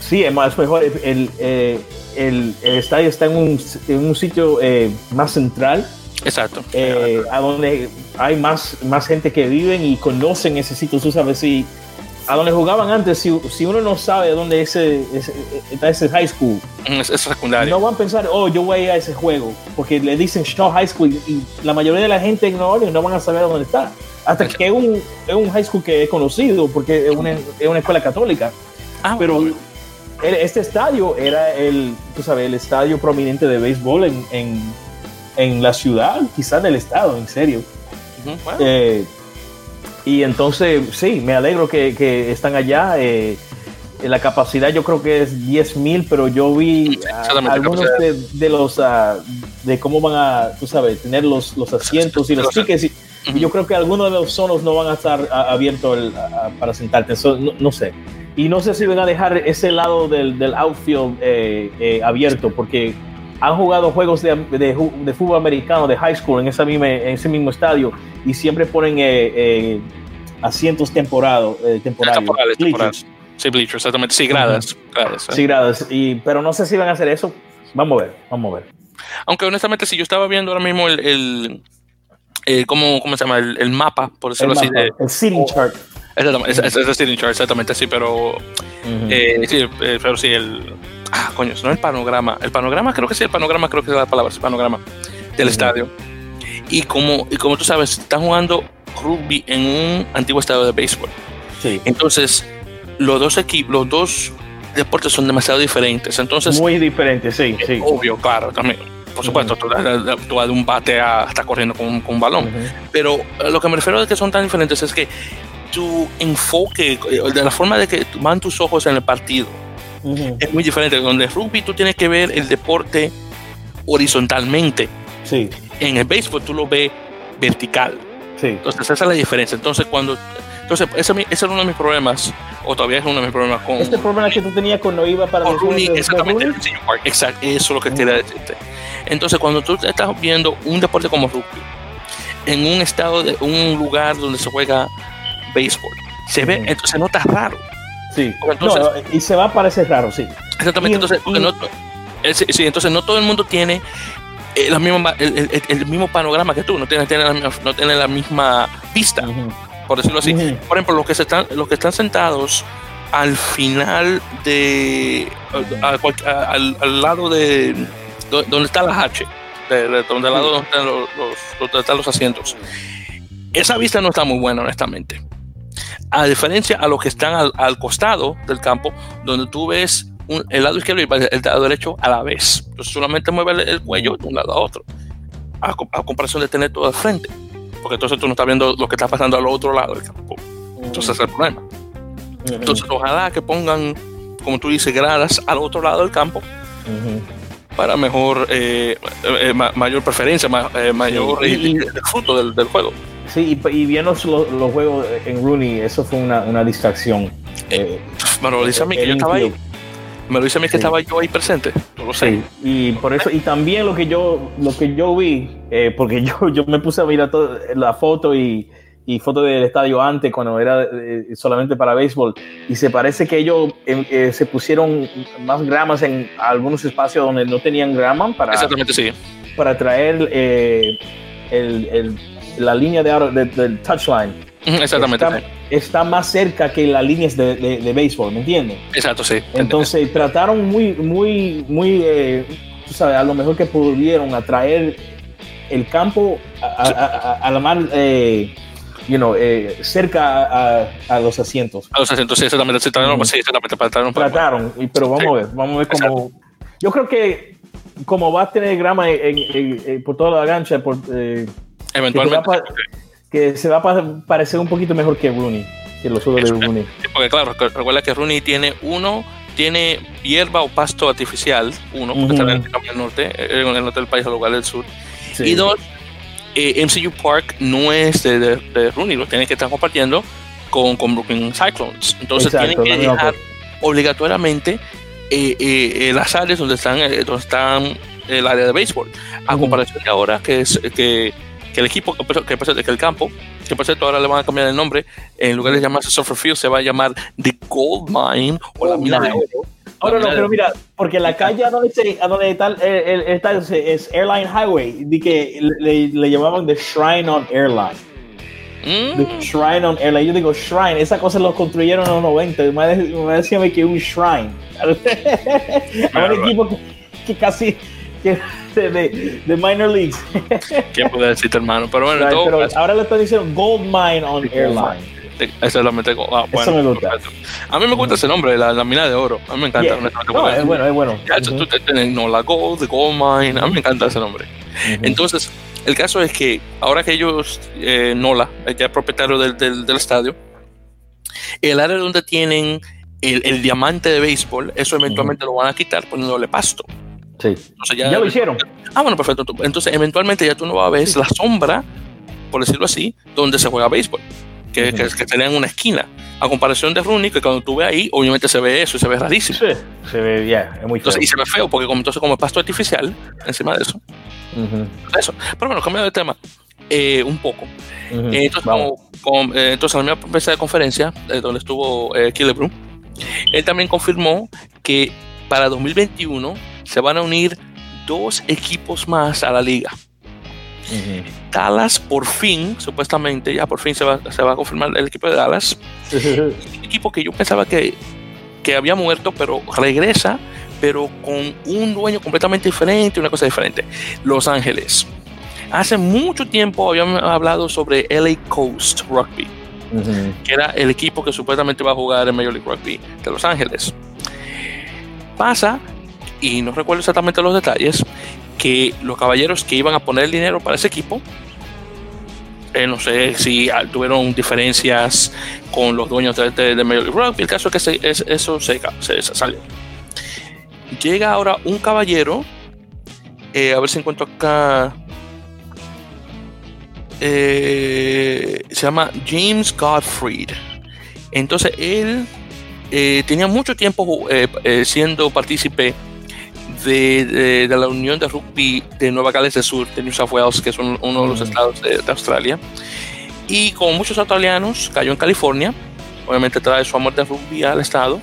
sí, es más mejor. El, el, el, estadio está en un, en un sitio eh, más central. Exacto. Eh, a donde hay más, más gente que viven y conocen ese sitio. Tú sabes, si a donde jugaban antes, si, si uno no sabe dónde ese, ese, está ese high school, es, es, secundario. No van a pensar, oh, yo voy a ir a ese juego, porque le dicen Shaw High School y la mayoría de la gente en Nueva Orleans no van a saber dónde está. Hasta que es un, es un high school que es conocido, porque es una, es una escuela católica. Ah, Pero bueno. este estadio era el, tú sabes, el estadio prominente de béisbol en, en, en la ciudad, quizás del estado, en serio. Uh -huh. bueno. eh, y entonces, sí, me alegro que, que están allá. Eh, la capacidad yo creo que es 10 mil, pero yo vi uh, algunos de, de los, uh, de cómo van a, tú sabes, tener los, los asientos y los tickets. Y, y yo creo que algunos de los zonos no van a estar abiertos el, para sentarte. So, no, no, sé. Y no sé si van a dejar ese lado del, del outfield eh, eh, abierto, porque han jugado juegos de, de, de, fútbol americano de high school en, esa misma, en ese mismo estadio y siempre ponen eh, eh, asientos temporado, eh. Temporales, temporales. Sí, bleachers, exactamente. Sí, gradas. Uh -huh. gradas sí, gradas. Y, pero no sé si van a hacer eso. Vamos a ver, vamos a ver. Aunque honestamente, si yo estaba viendo ahora mismo el, el eh, ¿cómo, ¿cómo, se llama? El, el, mapa, por decirlo así. Mapa, De, el sitting chart. Exactamente, es, es, es el sitting chart, exactamente, sí, pero. Uh -huh. eh, sí, eh, pero sí, el. Ah, coño, no el panorama. El panorama, creo que sí, el panorama, creo que es la palabra, es el panorama del uh -huh. estadio. Y como, y como tú sabes, están jugando rugby en un antiguo estadio de béisbol. Sí. Entonces, los dos equipos, los dos deportes son demasiado diferentes. Entonces, muy diferentes, sí, sí. Obvio, claro, también. Por supuesto, uh -huh. tú, vas de un bate a estar corriendo con, con un balón. Uh -huh. Pero lo que me refiero a que son tan diferentes es que tu enfoque, de la forma de que van tus ojos en el partido, uh -huh. es muy diferente. Donde rugby tú tienes que ver el deporte horizontalmente. Sí. En el béisbol tú lo ves vertical. Sí. Entonces esa es la diferencia. Entonces cuando entonces, ese, ese, era uno de mis problemas, o todavía es uno de mis problemas con. Este problema que tú tenías cuando iba para con Rooney, exactamente, Rooney? Exacto, eso es lo que quería decirte. Entonces, cuando tú estás viendo un deporte como rugby, en un estado, de un lugar donde se juega béisbol, se ve, entonces se nota raro. Sí, entonces, no, y se va a parecer raro, sí. Exactamente, y, entonces, y, no, sí, entonces no todo el mundo tiene eh, el, el, el, mismo panorama que tú, no tiene, tiene la, no tiene la misma vista. Uh -huh por decirlo así. Uh -huh. Por ejemplo, los que, se están, los que están sentados al final de. A, a, al, al, lado de. donde está la H, de, de, donde, al lado donde están los, los, donde están los asientos. Esa vista no está muy buena, honestamente. A diferencia a los que están al, al costado del campo, donde tú ves un, el lado izquierdo y el lado derecho a la vez. Entonces solamente mueve el, el cuello de un lado a otro. A, a comparación de tener todo al frente porque entonces tú no estás viendo lo que está pasando al otro lado del campo. Entonces ese es el problema. Entonces ojalá que pongan, como tú dices, gradas al otro lado del campo para mejor, eh, eh, mayor preferencia, eh, mayor y, y, fruto del, del, juego. Sí, y, y viendo los, los, juegos en Rooney, eso fue una, una distracción. Eh, bueno, lo dice a mí que yo estaba ahí. Me lo dice a mí que sí. estaba yo ahí presente. No lo sé. Sí, y por eso, y también lo que yo, lo que yo vi, eh, porque yo, yo me puse a mirar toda la foto y, y foto del estadio antes, cuando era eh, solamente para béisbol, y se parece que ellos eh, se pusieron más gramas en algunos espacios donde no tenían grama para, Exactamente, sí. para traer eh, el, el, la línea de, de, del touchline Exactamente. Está, sí. está, más cerca que las líneas de, de, de béisbol, ¿me entiendes? Exacto, sí. Entonces trataron muy, muy, muy, eh, tú sabes, a lo mejor que pudieron atraer el campo a, a, a, a la mar, eh, you know, eh, cerca a, los asientos. A los asientos, sí, exactamente. Sí, trataron, mm. sí, exactamente trataron, trataron pero vamos sí. a ver, vamos a ver cómo. Yo creo que como va a tener grama en, en, en, por toda la gancha, por, eh, eventualmente que se va a parecer un poquito mejor que Rooney, que los otros de Rooney. Porque claro, recuerda que Rooney tiene uno, tiene hierba o pasto artificial, uno, porque uh -huh. está en el norte, en el norte del país, al lugar del sur. Sí. Y dos, eh, MCU Park no es de, de, de, Rooney, lo tienen que estar compartiendo con, con Brooklyn Cyclones. Entonces Exacto, tienen que dejar obligatoriamente eh, eh, las áreas donde están, eh, donde están el área de béisbol. A uh -huh. comparación de ahora, que es que que el equipo que, que, que el campo que por cierto ahora le van a cambiar el nombre, en lugar de llamarse Surfer Field se va a llamar The Gold Mine o la mina de oro. Ahora no, pero mira, porque la calle a donde, se, a donde está, el, está es Airline Highway, de que le, le llamaban The Shrine on Airline. Mm. The Shrine on Airline. Yo digo Shrine, esa cosa lo construyeron en los 90. Me, me decían que un Shrine. Hay un equipo que, casi que de, de, minor leagues. ¿Qué puede decirte, hermano? Pero bueno, pero ahora le están diciendo Gold Mine on Airline. Esa es la mente. Ah, bueno, Eso me gusta. A mí me gusta ese nombre, la, la, mina de oro. A mí me encanta. No, es bueno, es bueno. Ya, tú tienes, no, la Gold, the Gold Mine. A mí me encanta ese nombre. Entonces, el caso es que ahora que ellos, eh, Nola, ya es propietario del, del, del, estadio, el área donde tienen el, el diamante de béisbol, eso eventualmente lo van a quitar poniéndole pasto. Sí. ya, ya, lo hicieron. Ah, bueno, perfecto. Entonces, eventualmente ya tú no vas a ver la sombra, por decirlo así, donde se juega béisbol que, que, que en una esquina. A comparación de Rooney, que cuando tú ves ahí, obviamente se ve eso y se ve rarísimo. Sí, se ve, ya, es muy feo. y se ve feo, porque como, entonces como es pasto artificial encima de eso. Eso. Pero bueno, cambiando de tema eh, un poco. Eh, entonces, como, eh, entonces, en la misma mesa de conferencia, donde estuvo Killebrew, él también confirmó que para 2021 se van a unir dos equipos más a la liga. Dallas por fin, supuestamente, ya por fin se va, se va a confirmar el equipo de Dallas. un equipo que yo pensaba que, que había muerto, pero regresa, pero con un dueño completamente diferente, una cosa diferente. Los Ángeles. Hace mucho tiempo habíamos hablado sobre LA Coast Rugby, que era el equipo que supuestamente va a jugar en Major League Rugby de Los Ángeles. Pasa, y no recuerdo exactamente los detalles, que los caballeros que iban a poner el dinero para ese equipo, eh, no sé si tuvieron diferencias con los dueños de, de, Major League el caso es que eso se, salió. Llega ahora un caballero, eh, a ver si encuentro acá, eh, se llama James Godfried. Entonces él tenía mucho tiempo siendo partícipe de, la Unión de Rugby de Nueva Gales del Sur, de New South Wales, que es uno de los mm. estados de, Australia. Y como muchos australianos, cayó en California. Obviamente trae su amor de rugby al estado.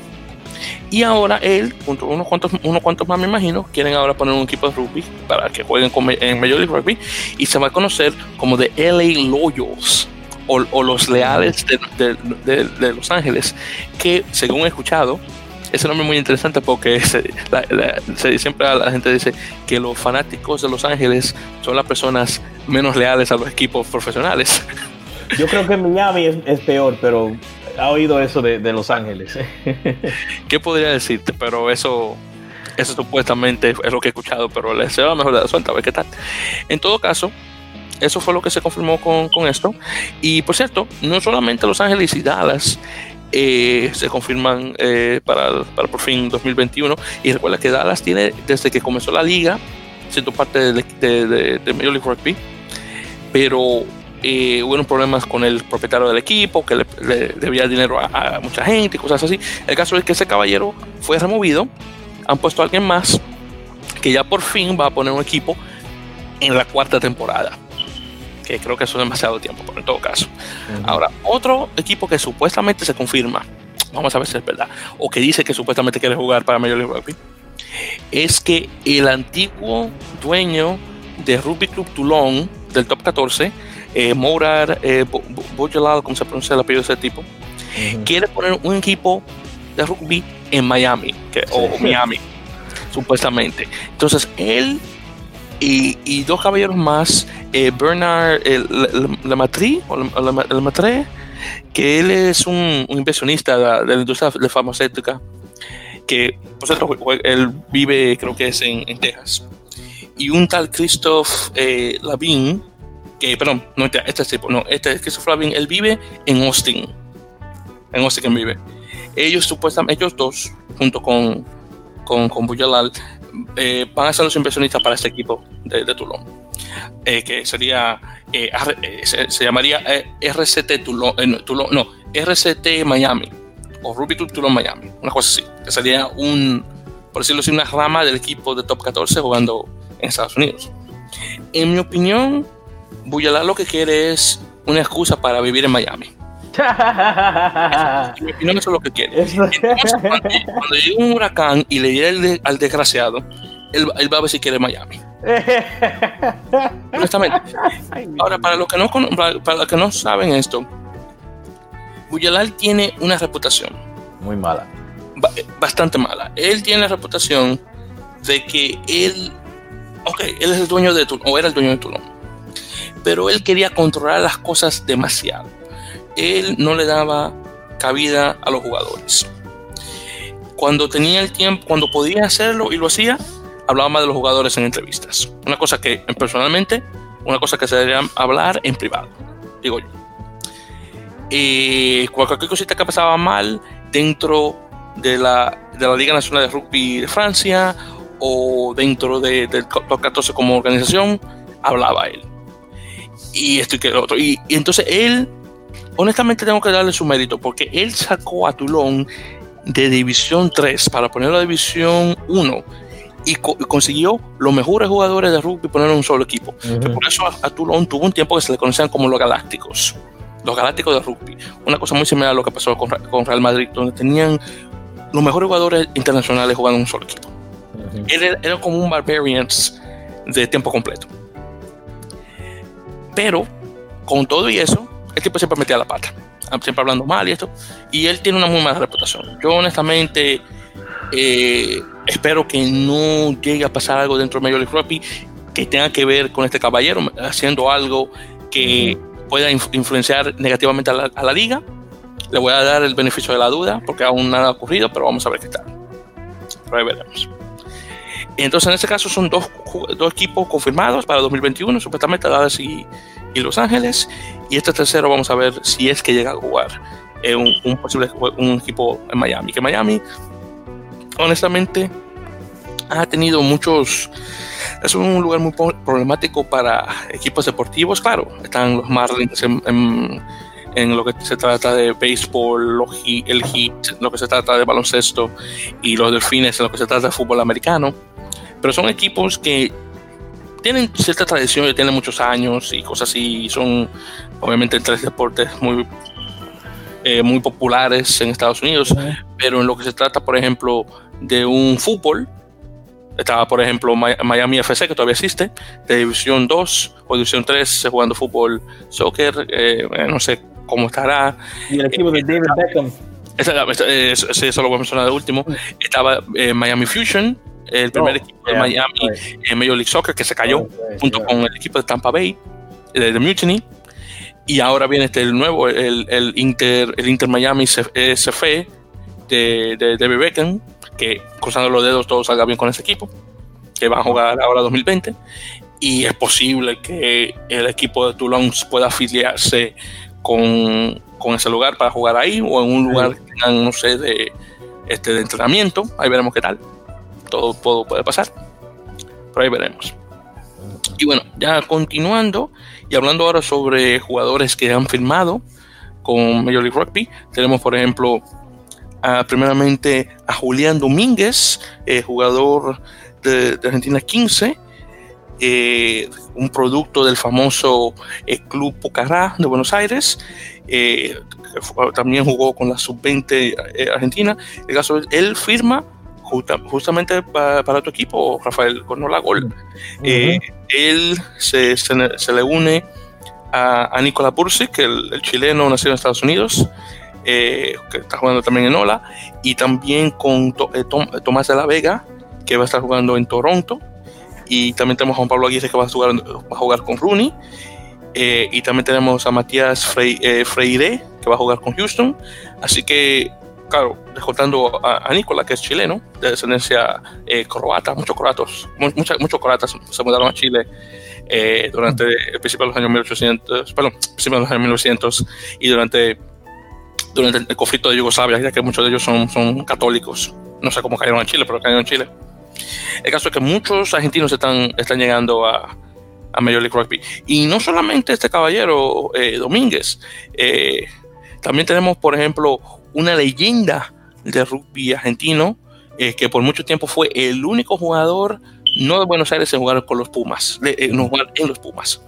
Y ahora él, junto a unos cuantos, unos cuantos más, me imagino, quieren ahora poner un equipo de rugby para que jueguen en Major League Rugby y se va a conocer como de LA Loyals o, los leales de, de, Los Ángeles, que según he escuchado, ese nombre es muy interesante porque siempre la gente dice que los fanáticos de Los Ángeles son las personas menos leales a los equipos profesionales. Yo creo que Miami es, peor, pero ha oído eso de, Los Ángeles. ¿Qué podría decirte? Pero eso, eso supuestamente es lo que he escuchado, pero le va mejor de la suelta, a ver qué tal. En todo caso, eso fue lo que se confirmó con, con, esto. Y por cierto, no solamente Los Ángeles y Dallas eh, se confirman eh, para, para, por fin 2021. Y recuerda que Dallas tiene, desde que comenzó la liga, siendo parte de, de, de, Major League Rugby, pero eh, hubo problemas con el propietario del equipo, que le, debía dinero a, mucha gente y cosas así. El caso es que ese caballero fue removido, han puesto a alguien más que ya por fin va a poner un equipo en la cuarta temporada que creo que eso es demasiado tiempo, pero en todo caso. Ahora, otro equipo que supuestamente se confirma, vamos a ver si es verdad, o que dice que supuestamente quiere jugar para Major League Rugby, es que el antiguo dueño de Rugby Club Toulon, del top 14, eh, Morar eh, como se pronuncia el apellido de ese tipo, quiere poner un equipo de rugby en Miami, que, o Miami, supuestamente. Entonces, él y, dos caballeros más, eh, Bernard Lamatri, la, que él es un, inversionista de la, industria de farmacéutica, que por cierto, él vive, creo que es en, Texas. Y un tal Christoph eh, que, perdón, no, este, este tipo, no, este es Christoph Lavin, él vive en Austin. En Austin que vive. Ellos supuestamente, ellos dos, junto con, con, Buyalal, eh, van a ser los inversionistas para este equipo de Toulon, eh, que sería, eh, se, llamaría RCT Toulon, no, RCT Miami, o Ruby Toulon Miami, una cosa así, que sería un, por decirlo así, una rama del equipo de Top 14 jugando en Estados Unidos. En mi opinión, Buyalá lo que quiere es una excusa para vivir en Miami. en mi opinión, eso es lo que quiere. Entonces, cuando, cuando llegue un huracán y le diera al desgraciado, él, él, va a ver si quiere Miami. Honestamente. Ahora, para los que no, para los que no saben esto, Buyalal tiene una reputación. Muy mala. Bastante mala. Él tiene la reputación de que él, ok, él es el dueño de Tulón, o era el dueño de Tulón, pero él quería controlar las cosas demasiado. Él no le daba cabida a los jugadores. Cuando tenía el tiempo, cuando podía hacerlo y lo hacía, hablaba más de los jugadores en entrevistas. Una cosa que personalmente, una cosa que se debería hablar en privado, digo yo. Y cualquier cosita que pasaba mal dentro de la, de la Liga Nacional de Rugby de Francia o dentro de, del top 14 como organización, hablaba él. Y esto y que otro. Y, y, entonces él, honestamente tengo que darle su mérito, porque él sacó a Toulon de División 3 para ponerlo a División 1 y, co y, consiguió los mejores jugadores de rugby poner en un solo equipo. Uh -huh. Por eso a, a, Toulon tuvo un tiempo que se le conocían como los Galácticos. Los Galácticos de rugby. Una cosa muy similar a lo que pasó con, con Real Madrid, donde tenían los mejores jugadores internacionales jugando en un solo equipo. Uh -huh. era, era, como un Barbarians de tiempo completo. Pero, con todo y eso, el tipo siempre metía la pata. Siempre hablando mal y esto. Y él tiene una muy mala reputación. Yo, honestamente, eh, espero que no llegue a pasar algo dentro de Major League Rugby que tenga que ver con este caballero haciendo algo que pueda influenciar negativamente a la, a la liga. Le voy a dar el beneficio de la duda porque aún nada ha ocurrido, pero vamos a ver qué tal. Pero veremos. Entonces, en este caso, son dos, dos equipos confirmados para 2021, supuestamente Dallas y, y, Los Ángeles. Y este tercero, vamos a ver si es que llega a jugar eh, un, un, posible un equipo en Miami. Que Miami, honestamente, ha tenido muchos. Es un lugar muy problemático para equipos deportivos. Claro, están los Marlins en, en, en lo que se trata de béisbol, el Heat, lo que se trata de baloncesto, y los Delfines en lo que se trata de fútbol americano pero son equipos que tienen cierta tradición, tienen muchos años y cosas así, y son obviamente tres deportes muy, eh, muy populares en Estados Unidos, pero en lo que se trata, por ejemplo, de un fútbol, estaba, por ejemplo, Miami FC, que todavía existe, de División 2 o División 3, jugando fútbol, soccer, eh, no sé cómo estará. Y el equipo de David Beckham. Esa, eso lo voy a mencionar de último. Estaba eh, Miami Fusion, el primer oh, equipo de yeah, Miami right. en Major League Soccer que se cayó oh, right, junto yeah. con el equipo de Tampa Bay de, de Mutiny y ahora viene este el nuevo el, el Inter el Inter Miami SF de, de, de Beckham que cruzando los dedos todo salga bien con ese equipo que va a jugar ahora 2020 y es posible que el equipo de Toulon pueda afiliarse con, con ese lugar para jugar ahí o en un lugar no sé de este de entrenamiento ahí veremos qué tal todo, todo puede pasar. Pero ahí veremos. Y bueno, ya continuando y hablando ahora sobre jugadores que han firmado con Major League Rugby, tenemos por ejemplo a, primeramente a Julián Domínguez, eh, jugador de, de, Argentina 15, eh, un producto del famoso eh, Club Pucará de Buenos Aires. También jugó con la sub-20 eh, Argentina. El caso es, él firma justa, justamente para, para, tu equipo, Rafael Cornola Gol. Uh -huh. él se, se, se, le une a, a Nicolás Bursic, el, el, chileno nacido en Estados Unidos, eh, que está jugando también en Ola, y también con eh, Tom, Tomás de la Vega, que va a estar jugando en Toronto, y también tenemos a Juan Pablo Aguirre, que va a jugar, va a jugar con Rooney. Eh, y también tenemos a Matías Freire, que va a jugar con Houston. Así que claro, descontando a, a Nicola, que es chileno, de descendencia eh, croata, muchos croatos, muchos, muchos croatas se mudaron a Chile eh, durante el principio de los años 1800, perdón, principio de los años 1900 y durante, durante el conflicto de Yugoslavia, ya que muchos de ellos son, son católicos. No sé cómo cayeron en Chile, pero cayeron en Chile. El caso es que muchos argentinos están, están llegando a, a Major League Rugby. Y no solamente este caballero eh, Domínguez, eh, también tenemos, por ejemplo, una leyenda de rugby argentino, eh, que por mucho tiempo fue el único jugador no de Buenos Aires, en jugar con los Pumas, en los Pumas.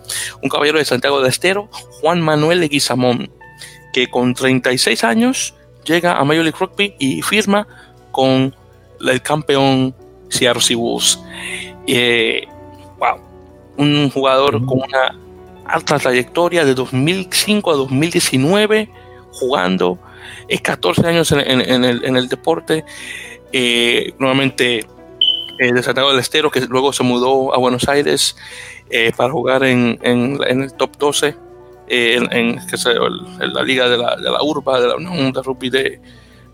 Un caballero de Santiago del Estero, Juan Manuel Leguizamón, que con 36 años llega a Major League Rugby y firma con el campeón Seattle Wolves. Eh, wow, un jugador con una alta trayectoria de 2005 a 2019 jugando, es 14 años en, el, deporte, eh, nuevamente eh, de Santiago del Estero, que luego se mudó a Buenos Aires eh, para jugar en, el top 12, en, la liga de la, de la URBA, de la Unión de Rugby de,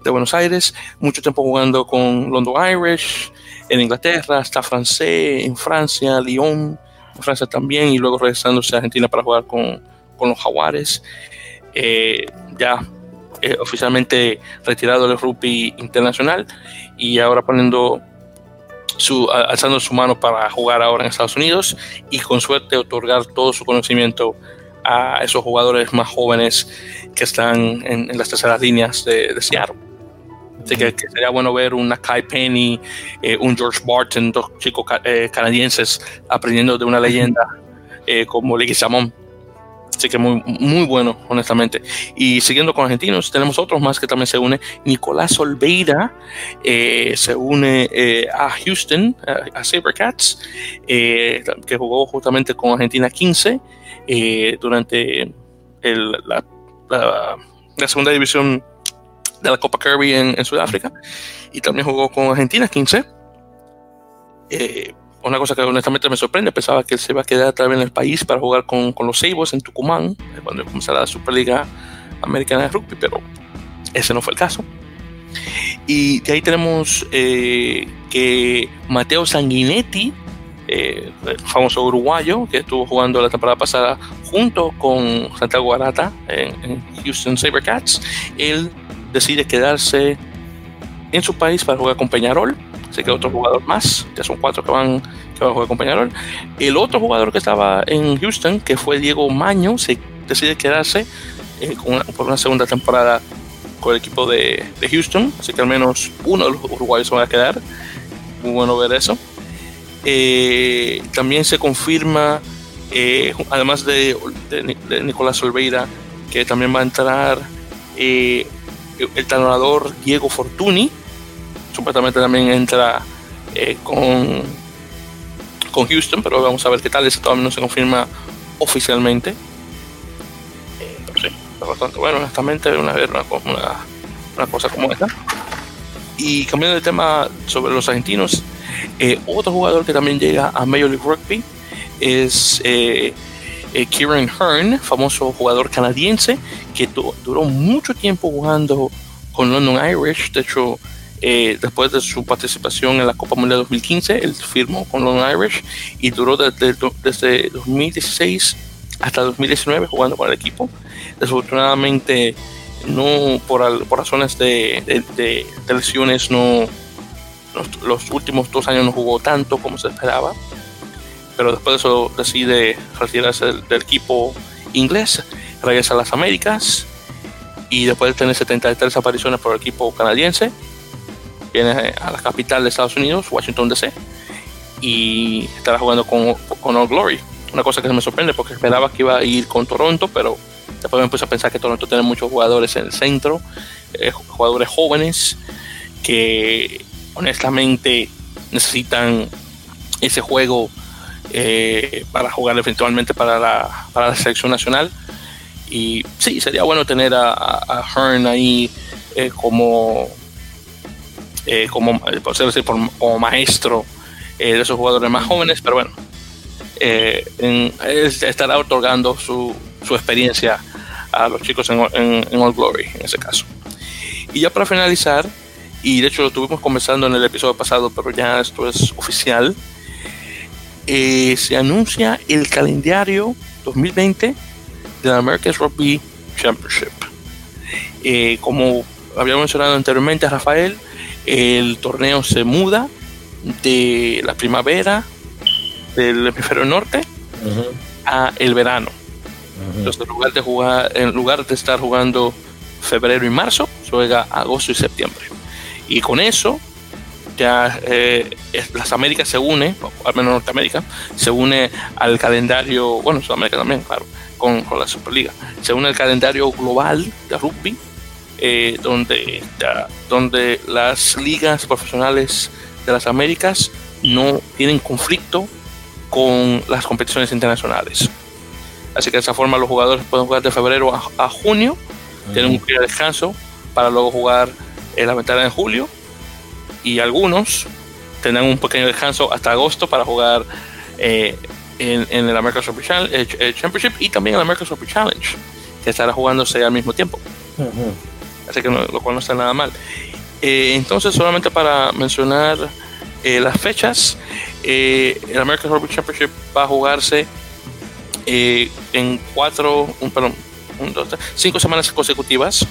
de Buenos Aires, mucho tiempo jugando con London Irish, en Inglaterra, hasta francés, en Francia, Lyon, en Francia también, y luego regresándose a Argentina para jugar con, los Jaguares. Eh, ya eh, oficialmente retirado del rugby internacional y ahora poniendo su, alzando su mano para jugar ahora en Estados Unidos y con suerte otorgar todo su conocimiento a esos jugadores más jóvenes que están en, las terceras líneas de, de Seattle. Así que, sería bueno ver un Kai Penny, eh, un George Barton, dos chicos eh, canadienses aprendiendo de una leyenda eh, como Samón. Así que muy, muy bueno, honestamente. Y siguiendo con argentinos, tenemos otros más que también se une. Nicolás Olveira se une a Houston, a, Sabercats, que jugó justamente con Argentina 15 durante la, la segunda división de la Copa Kirby en, Sudáfrica y también jugó con Argentina 15. Eh, una cosa que honestamente me sorprende, pensaba que él se iba a quedar otra vez en el país para jugar con, los Seibos en Tucumán, eh, cuando comenzara la Superliga Americana de Rugby, pero ese no fue el caso. Y de ahí tenemos eh, que Mateo Sanguinetti, el famoso uruguayo que estuvo jugando la temporada pasada junto con Santiago Guarata en, en Houston Sabercats, él decide quedarse en su país para jugar con Peñarol. Se queda otro jugador más, ya son cuatro que van, que van a jugar con Peñarol. El otro jugador que estaba en Houston, que fue Diego Maño, se decide quedarse eh, por una segunda temporada con el equipo de, Houston. Así que al menos uno de los uruguayos se va a quedar. Muy bueno ver eso. Eh, también se confirma, eh, además de, Nicolás Olveira, que también va a entrar el tanonador Diego Fortuny, supuestamente también entra eh, con, con Houston, pero vamos a ver qué tal, eso todavía no se confirma oficialmente. Eh, sí, bueno, honestamente, una, una, una, una cosa como esta. Y cambiando de tema sobre los argentinos, eh, otro jugador que también llega a Major League Rugby es eh, Kieran Hearn, famoso jugador canadiense, que duró mucho tiempo jugando con London Irish. De hecho, eh, después de su participación en la Copa Mundial 2015, él firmó con London Irish y duró desde, desde 2016 hasta 2019 jugando con el equipo. Desafortunadamente, no por, por razones de, lesiones, no los, últimos dos años no jugó tanto como se esperaba pero después de eso decide retirarse del, equipo inglés, regresa a las Américas y después de tener 73 apariciones por el equipo canadiense, viene a la capital de Estados Unidos, Washington DC, y estará jugando con, con All Glory. Una cosa que me sorprende porque esperaba que iba a ir con Toronto, pero después me puse a pensar que Toronto tiene muchos jugadores en el centro, eh, jugadores jóvenes que honestamente necesitan ese juego eh, para jugar eventualmente para la, selección nacional. Y sí, sería bueno tener a, a Hearn ahí eh, como, eh, como, decir, como maestro de esos jugadores más jóvenes, pero bueno, estará otorgando su, experiencia a los chicos en, en, All Glory, en ese caso. Y ya para finalizar, y de hecho lo estuvimos conversando en el episodio pasado, pero ya esto es oficial, eh, se anuncia el calendario 2020 de la American Rugby Championship. Eh, como había mencionado anteriormente, Rafael, el torneo se muda de la primavera del hemisferio norte a el verano. Entonces, en lugar, de jugar, en lugar de estar jugando febrero y marzo, juega agosto y septiembre. Y con eso ya eh, las Américas se une, al menos Norteamérica, se une al calendario, bueno, Sudamérica también, claro, con, con la Superliga, se une al calendario global de rugby, eh, donde, donde las ligas profesionales de las Américas no tienen conflicto con las competiciones internacionales. Así que de esa forma los jugadores pueden jugar de febrero a, junio, tienen un periodo de descanso para luego jugar en la ventana en julio y algunos tendrán un pequeño descanso hasta agosto para jugar eh, en, el American Rugby Championship y también el American Rugby Challenge, que estará jugándose al mismo tiempo. Así que lo cual no está nada mal. Eh, entonces, solamente para mencionar eh, las fechas, el American Rugby Championship va a jugarse en cuatro, un, perdón, un, dos, cinco semanas consecutivas,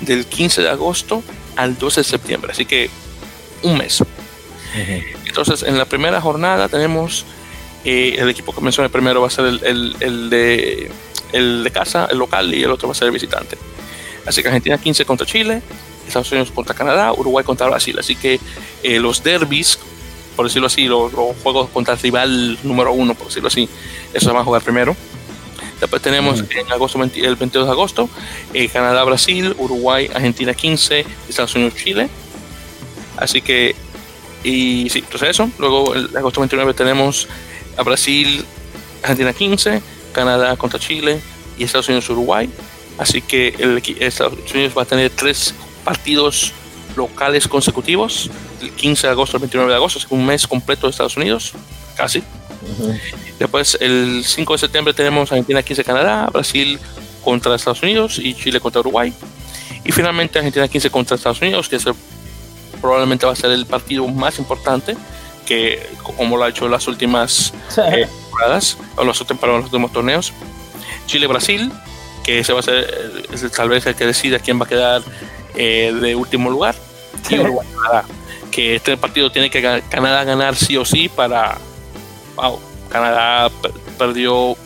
del 15 de agosto al 12 de septiembre. Así que un mes. Entonces, en la primera jornada tenemos eh, el equipo que mencioné primero va a ser el, el, de, el de casa, el local, y el otro va a ser el visitante. Así que Argentina 15 contra Chile, Estados Unidos contra Canadá, Uruguay contra Brasil. Así que eh, los derbis, por decirlo así, los, juegos contra el rival número uno, por decirlo así, eso se van a jugar primero. Después tenemos en agosto el 22 de agosto eh, Canadá, Brasil, Uruguay, Argentina 15, Estados Unidos, Chile. Así que, y sí, entonces eso. Luego, el agosto 29 tenemos a Brasil, Argentina 15, Canadá contra Chile y Estados Unidos, Uruguay. Así que el, Estados Unidos va a tener tres partidos locales consecutivos, el 15 de agosto al 29 de agosto, así un mes completo de Estados Unidos, casi. Después, el 5 de septiembre tenemos Argentina 15, Canadá, Brasil contra Estados Unidos y Chile contra Uruguay. Y finalmente Argentina 15 contra Estados Unidos, que es el probablemente va a ser el partido más importante que como lo ha hecho en las últimas eh, temporadas o los, para los últimos torneos. Chile-Brasil, que ese va a ser tal vez el que decida quién va a quedar eh, de último lugar. Y Uruguay-Canadá, que este partido tiene que Canadá ganar sí o sí para... Wow, Canadá perdió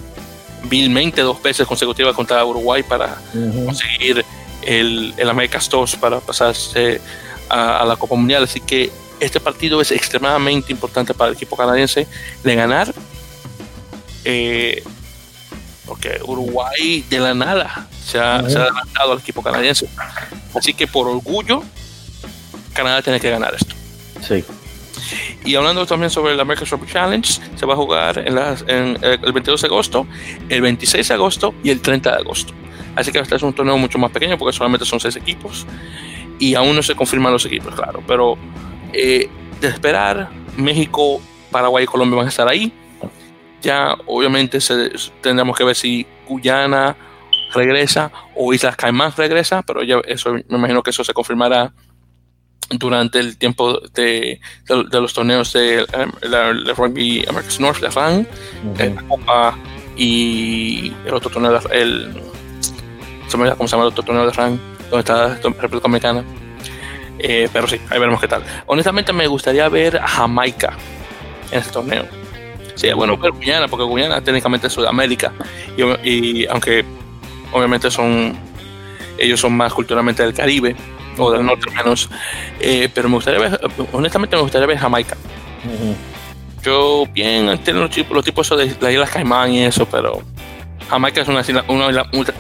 vilmente dos veces consecutivas contra Uruguay para conseguir el, el America's Tours para pasarse a, la Copa Mundial. Así que este partido es extremadamente importante para el equipo canadiense de ganar. Eh, porque Uruguay de la nada se ha, adelantado al equipo canadiense. Así que por orgullo, Canadá tiene que ganar esto. Sí. Y hablando también sobre American Rugby Challenge, se va a jugar en, en el 22 de agosto, el 26 de agosto y el 30 de agosto. Así que este es un torneo mucho más pequeño porque solamente son seis equipos y aún no se confirman los equipos, claro, pero eh, de esperar, México, Paraguay y Colombia van a estar ahí. Ya obviamente tendremos que ver si Guyana regresa o Islas Caimán regresa, pero ya eso me imagino que eso se confirmará durante el tiempo de, los torneos de, la, Rugby America's North, la RAN, la Copa y el otro torneo, el, ¿cómo se llama el otro torneo de RAN? donde está República Dominicana. Eh, pero sí, ahí veremos qué tal. Honestamente me gustaría ver a Jamaica en este torneo. Sí, bueno, ver Guyana, porque Guyana técnicamente es Sudamérica. Y, aunque obviamente son, ellos son más culturalmente del Caribe, o del norte menos, eh, pero me gustaría ver, honestamente me gustaría ver Jamaica. Yo bien entiendo los, los tipos de las Islas Caimán y eso, pero Jamaica es una isla,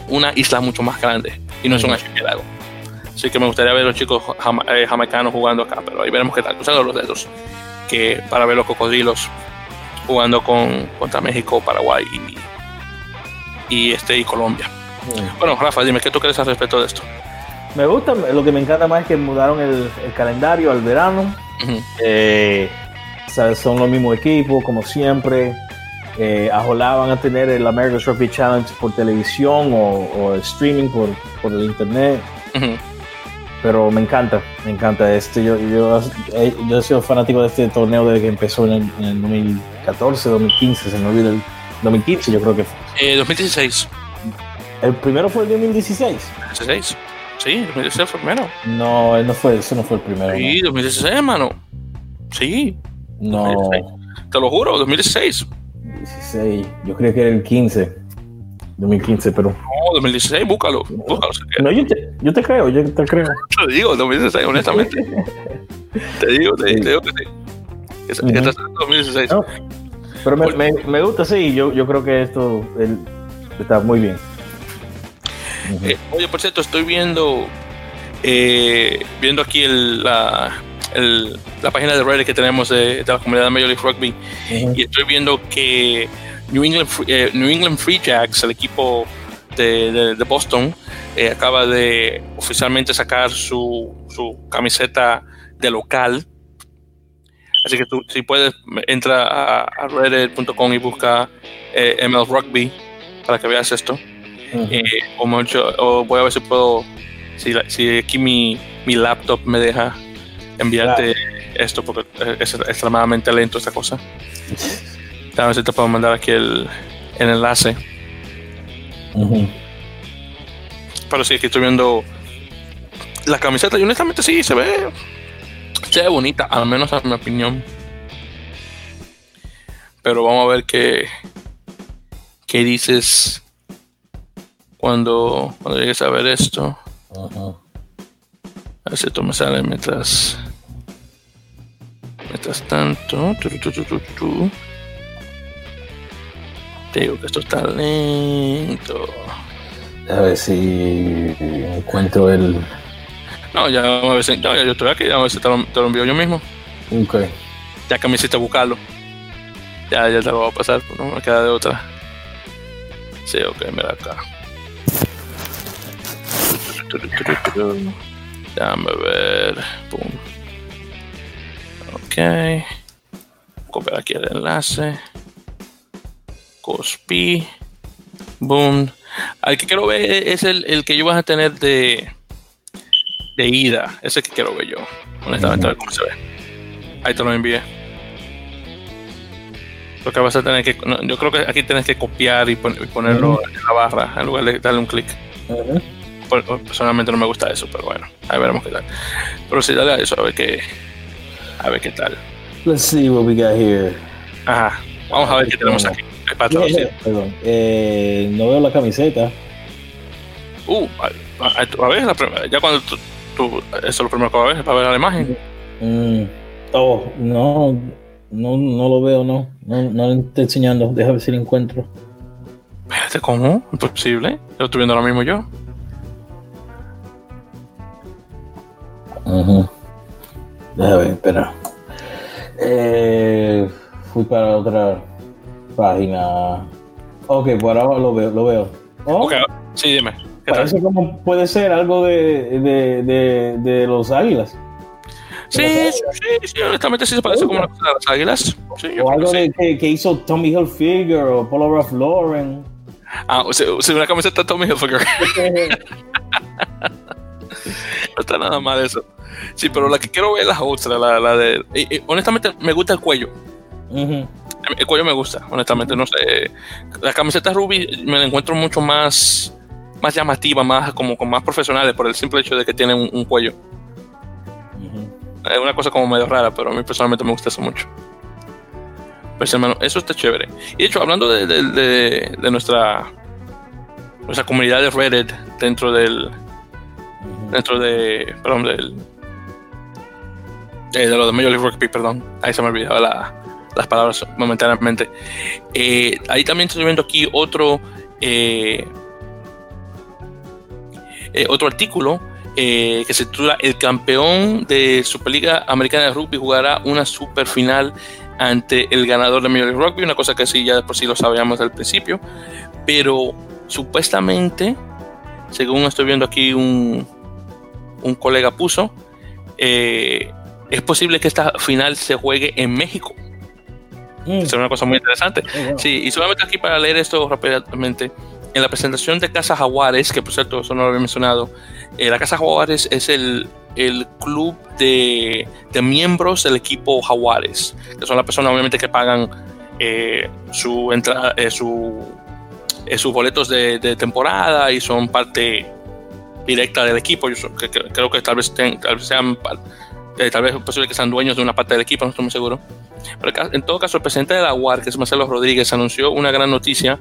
una isla mucho más grande y no es un archipiélago. Así que me gustaría ver a los chicos eh, jamaicanos jugando acá, pero ahí veremos qué tal. Cruzando los dedos que para ver los cocodrilos jugando con, contra México, Paraguay y, y este y Colombia. Bueno, Rafa, dime, ¿qué tú crees al respecto de esto? Me gusta, lo que me encanta más es que mudaron el, calendario al verano. Eh, son los mismos equipos, como siempre. Eh, van a tener el American Rugby Challenge por televisión o, streaming por, por, el internet. Pero me encanta, me encanta este. Yo, yo, eh, yo, he sido fanático de este torneo desde que empezó en el, 2014, 2015, se me olvidó el 2015, yo creo que fue. Eh, 2016. ¿El primero fue el 2016? 2016. Sí, 2016 fue el primero. No, no fue, ese no fue el primero. Sí, 2016, hermano. Sí. No. Te lo juro, 2016. 16, yo creo que era el 15, 2015, pero... No, 2016, búscalo. búscalo no, yo te, yo te creo, yo te creo. Te digo, 2016, honestamente. te digo, te, digo que sí. Es, uh -huh. 2016. No, pero me, me, me, gusta, sí, yo, yo creo que esto el, está muy bien. Uh -huh. eh, oye, por cierto, estoy viendo eh, viendo aquí el, la, el, la, página de Reddit que tenemos de, de la comunidad de Major League Rugby uh -huh. y estoy viendo que New England, eh, New England Free Jacks, el equipo de, de, de Boston, eh, acaba de oficialmente sacar su, su, camiseta de local. Así que tú, si puedes, entra a, a reddit.com y busca eh, ML Rugby para que veas esto. Uh -huh. o, mucho, o voy a ver si puedo si, si aquí mi, mi, laptop me deja enviarte claro. esto, porque es extremadamente lento esta cosa. Ver si te puedo mandar aquí el, el enlace. Uh -huh. Pero sí, aquí estoy viendo la camiseta y honestamente sí, se ve, se ve bonita, al menos a mi opinión. Pero vamos a ver qué, qué dices cuando, cuando llegues a ver esto. A ver si esto me sale mientras. Mientras tanto. Tu, tu, tu, Te digo que esto está lento. A ver si encuentro el. No, ya a ver si, no, ya yo estoy aquí, a ver si te lo, te lo envío yo mismo. Ok. Ya que me hiciste buscarlo. Ya, ya te lo voy a pasar, no me queda de otra. Sí, ok, mira acá. Déjame ver. Boom. Ok. Copiar aquí el enlace. Cospi. Boom. Al que quiero ver es el, el que yo vas a tener de, de ida. Ese que quiero ver yo. Honestamente, a ver cómo se ve. Ahí te lo envié. Lo que vas a tener que. No, yo creo que aquí tienes que copiar y, pon, y ponerlo uh -huh. en la barra en lugar de darle un clic. Uh -huh personalmente no me gusta eso, pero bueno, ahí veremos qué tal. Pero sí, dale a eso, a ver qué, a ver qué tal. Let's see what we got here. Ajá, vamos a ver qué tenemos aquí. Yeah, perdón, eh, no veo la camiseta. Uh, a, a, a ver, la, ya cuando tú, tú, eso es lo primero que va a ver, para ver la imagen. Mm, oh, no, no, no lo veo, no, no, no lo estoy enseñando, déjame ver si lo encuentro. Espérate, ¿cómo? Imposible, lo estoy viendo ahora mismo yo. Uh -huh. Déjame ver, espera. Eh, fui para otra página. Ok, por ahora lo veo. Lo veo. ¿Oh? Ok, sí, dime. Parece como puede ser algo de, de, de, de los águilas. Sí, sí, sí, honestamente sí se parece como una cosa de las águilas. Sí, o algo sí. que, que, hizo Tommy Hilfiger o Polo Ralph Lauren. Ah, o sea, una camiseta de Tommy Hilfiger. no está nada mal eso. Sí, pero la que quiero ver es la otra, la, la de. Y, y, honestamente, me gusta el cuello. Uh -huh. El cuello me gusta, honestamente. No sé. La camiseta Ruby me la encuentro mucho más. Más llamativa, más como, como más profesionales por el simple hecho de que tiene un, un cuello. Uh -huh. Es una cosa como medio rara, pero a mí personalmente me gusta eso mucho. Pues hermano, eso está chévere. Y de hecho, hablando de, de, de, de nuestra nuestra comunidad de Reddit dentro del dentro de perdón del eh, de lo de Major League Rugby, perdón, ahí se me olvidaba la, las palabras momentáneamente. Eh, ahí también estoy viendo aquí otro eh, eh otro artículo que se titula El campeón de Superliga Americana de Rugby jugará una super final ante el ganador de Major League Rugby, una cosa que sí ya por sí lo sabíamos al principio, pero supuestamente, según estoy viendo aquí un, un colega puso, eh, es posible que esta final se juegue en México. Mm. Es una cosa muy interesante. Oh, wow. Sí, y solamente aquí para leer esto rápidamente. En la presentación de Casa Jaguares, que por cierto, eso no lo había mencionado, eh, la Casa Jaguares es el, el club de, de, miembros del equipo Jaguares, que son las personas obviamente que pagan eh, su entrada, eh, su, eh, sus boletos de, de, temporada y son parte directa del equipo. Yo creo que tal vez, ten, tal vez sean eh, tal vez es posible que sean dueños de una parte del equipo, no estoy muy seguro. Pero en todo caso, el presidente de la UAR, que es Marcelo Rodríguez, anunció una gran noticia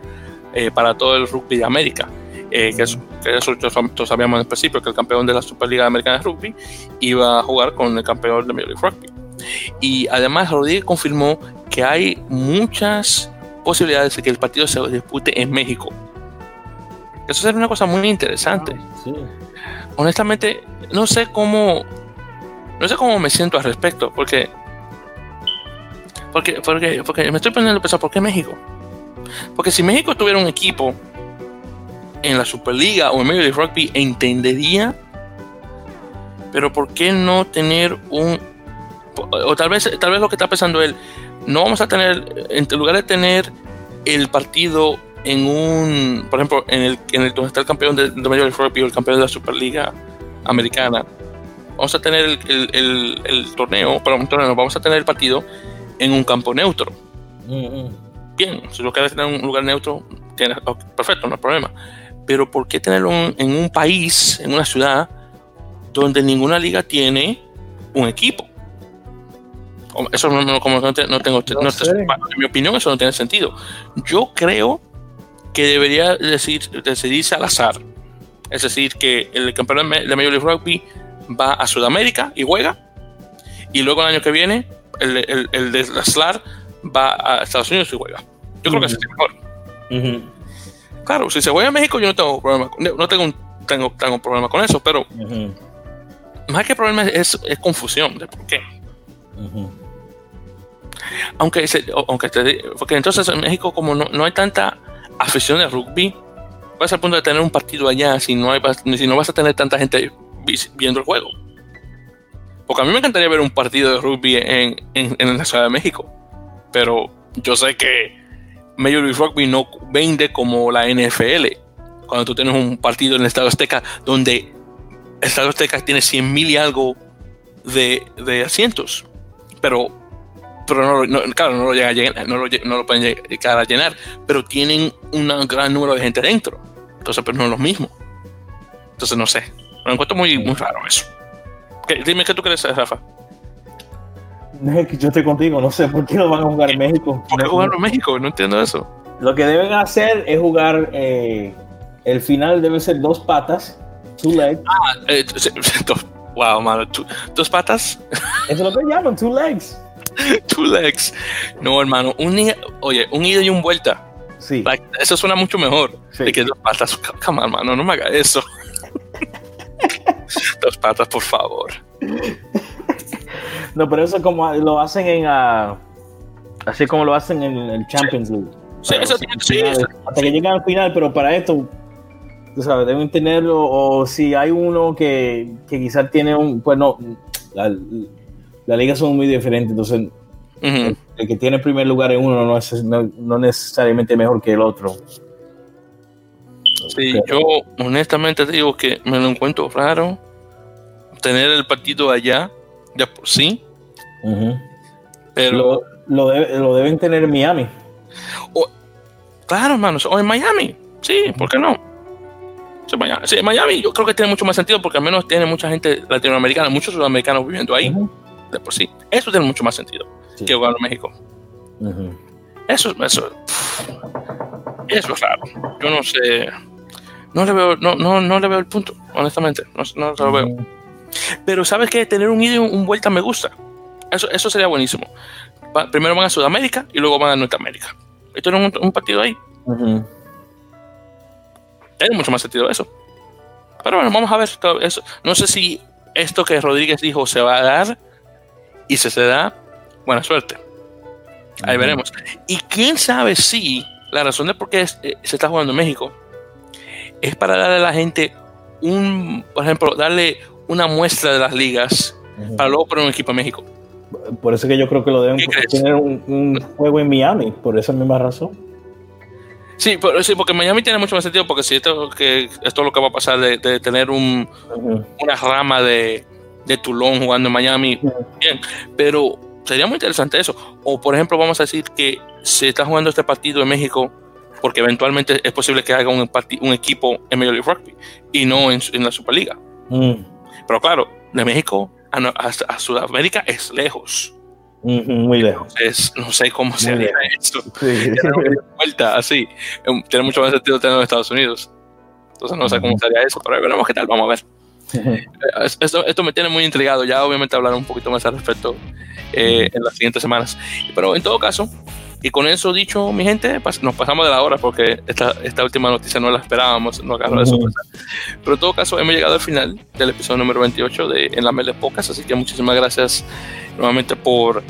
eh, para todo el rugby de América. eh, que, eso, que eso todos sabíamos en principio, que el campeón de la Superliga Americana de Rugby iba a jugar con el campeón de Major League Rugby. Y además Rodríguez confirmó que hay muchas posibilidades de que el partido se dispute en México. Eso sería una cosa muy interesante. Ah, Honestamente, no sé cómo, no sé cómo me siento al respecto, porque, porque, porque, porque me estoy poniendo a pensar, ¿por qué México? Porque si México tuviera un equipo en la Superliga o en medio de rugby, entendería, pero ¿por qué no tener un, o tal vez, tal vez lo que está pensando él, no vamos a tener, en lugar de tener el partido en un, por ejemplo, en el, en el donde está el campeón de, de Major League Rugby o el campeón de la Superliga Americana, vamos a tener el, el, el, torneo, para un torneo, vamos a tener el partido en un campo neutro. Mm-hmm. Bien, si lo quieres tener en un lugar neutro, tienes, perfecto, no hay problema. Pero ¿por qué tenerlo en un país, en una ciudad, donde ninguna liga tiene un equipo? Eso no, como no, tengo, en mi opinión, eso no tiene sentido. Yo creo que debería decir, decidirse al azar. Es decir, que el campeón de Major League Rugby va a Sudamérica y juega, y luego el año que viene el, el, de la SLAR va a Estados Unidos y juega. Yo creo que es mejor. Claro, si se juega a México, yo no tengo problema, no tengo, tengo, tengo problema con eso, pero más que problema es, es, confusión de por qué. Aunque, aunque porque entonces en México, como no, no hay tanta afición de rugby, vas al punto de tener un partido allá si no, hay, si no vas a tener tanta gente viendo el juego. Porque a mí me encantaría ver un partido de rugby en, en, la Ciudad de México. Pero yo sé que Major League Rugby no vende como la NFL. Cuando tú tienes un partido en el Estado Azteca donde el Estado Azteca tiene 100 mil y algo de, de asientos. Pero pero no, claro, no lo, llega a llenar, no, lo, no lo pueden llegar a llenar, pero tienen un gran número de gente dentro. Entonces, pero pues, no es lo mismo. Entonces, no sé. Me encuentro muy, muy raro eso. Dime qué tú crees, Rafa. Yo estoy contigo, no sé por qué lo van a jugar en México. ¿Por qué jugarlo en México? No entiendo eso. Lo que deben hacer es jugar. Eh, el final debe ser dos patas, two legs. Ah, eh, wow, mano, dos patas. Eso es lo que llaman, two legs. Two legs. No, hermano. Un, oye, un ida y un vuelta. Sí. eso suena mucho mejor de que dos patas. Come hermano, no me haga eso. dos patas, por favor. No, pero eso como lo hacen en. Uh, así como lo hacen en el Champions League. Sí, eso, sí, hasta que llegan al final, pero para esto, tú sabes, deben tenerlo. O si hay uno que, que quizás tiene un. Pues no, la, las ligas son muy diferentes, entonces el, que tiene primer lugar en uno no es no, necesariamente mejor que el otro. Sí, yo honestamente digo que me lo encuentro raro tener el partido allá, ya por sí. Pero lo, lo, deben tener en Miami. claro, hermanos, o en Miami. Sí, ¿por qué no? Sí, en Miami yo creo que tiene mucho más sentido porque al menos tiene mucha gente latinoamericana, muchos sudamericanos viviendo ahí de por sí. Eso tiene mucho más sentido que jugar en México. Eso, eso, eso es raro. Yo no sé. No le veo, no, no, no le veo el punto, honestamente. No, no lo veo. Pero sabes que tener un ida y un vuelta me gusta. Eso, eso sería buenísimo. primero van a Sudamérica y luego van a Norteamérica. Y tienen un, un, partido ahí. Tiene mucho más sentido eso. Pero bueno, vamos a ver todo eso. No sé si esto que Rodríguez dijo se va a dar y si se da, buena suerte. Ahí veremos. Y quién sabe si la razón de por qué eh, se está jugando en México es para darle a la gente un, por ejemplo, darle una muestra de las ligas para luego poner un equipo en México. Por eso que yo creo que lo deben tener un, juego en Miami, por esa misma razón. Sí, sí, porque Miami tiene mucho más sentido, porque si esto, que esto es lo que va a pasar de, tener un, una rama de, de Toulon jugando en Miami, bien, pero sería muy interesante eso. O por ejemplo, vamos a decir que se está jugando este partido en México porque eventualmente es posible que haga un, un equipo en Major League Rugby y no en, la Superliga. Mm. Pero claro, de México a, Sudamérica es lejos. muy lejos. Entonces, no sé cómo sería eso. vuelta así. Tiene mucho más sentido tenerlo en Estados Unidos. Entonces no sé cómo sería eso, pero veremos qué tal, vamos a ver. esto, esto, me tiene muy intrigado, ya obviamente hablaré un poquito más al respecto eh, en las siguientes semanas. Pero en todo caso, y con eso dicho, mi gente, nos pasamos de la hora porque esta, esta última noticia no la esperábamos, no agarró de sorpresa. Pero en todo caso, hemos llegado al final del episodio número 28 de En la Mele Pocas, así que muchísimas gracias nuevamente por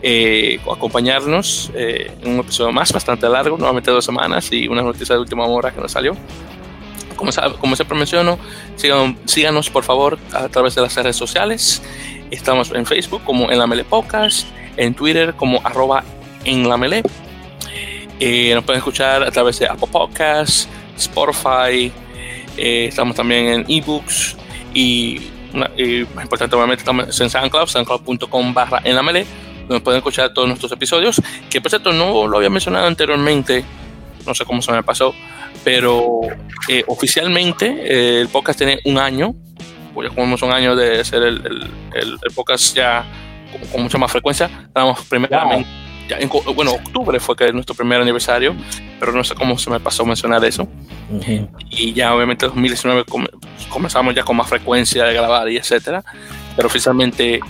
eh, acompañarnos eh, en un episodio más, bastante largo, nuevamente dos semanas y una noticia de última hora que nos salió. Como, como siempre menciono, síganos por favor a través de las redes sociales. Estamos en Facebook como en la Mele Podcast, en Twitter como arroba en la Melee. Eh, nos pueden escuchar a través de Apple Podcasts, Spotify, eh, estamos también en ebooks y, y más importante obviamente estamos en SoundCloud, soundcloud.com barra en la melee, donde pueden escuchar todos nuestros episodios, que por cierto no lo había mencionado anteriormente, no sé cómo se me pasó, pero eh, oficialmente el podcast tiene un año, pues ya como un año de ser el, el, el, podcast ya con, mucha más frecuencia, estamos primeramente bueno, octubre fue que es nuestro primer aniversario, pero no sé cómo se me pasó mencionar eso. Y ya obviamente en 2019 comenzamos ya con más frecuencia de grabar y etcétera, pero oficialmente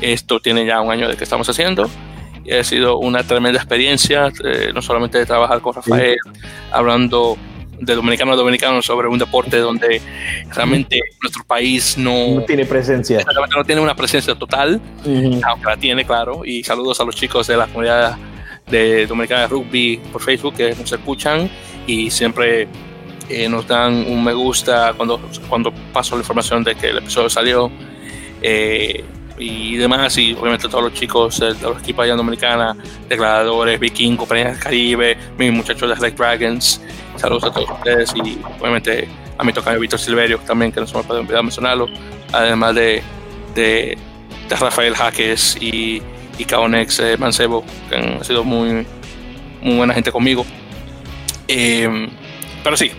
esto tiene ya un año de que estamos haciendo. Y ha sido una tremenda experiencia, eh, no solamente de trabajar con Rafael, hablando de dominicano a dominicano sobre un deporte donde realmente nuestro país no, no tiene presencia. No tiene una presencia total, aunque la tiene, claro. Y saludos a los chicos de la comunidad de Dominicana de Rugby por Facebook que nos escuchan y siempre eh, nos dan un me gusta cuando, cuando paso la información de que el episodio salió. Eh, y demás, y obviamente todos los chicos de, los equipos allá Dominicana, declaradores, Viking, Compañías del Caribe, mis muchachos de Red Dragons, Saludos a todos ustedes y obviamente a mi tocayo Víctor Silverio también, que no se me puede olvidar mencionarlo, además de, de, Rafael Jaques y, y Caonex eh, Mancebo, que han sido muy, muy buena gente conmigo. Eh, pero sí,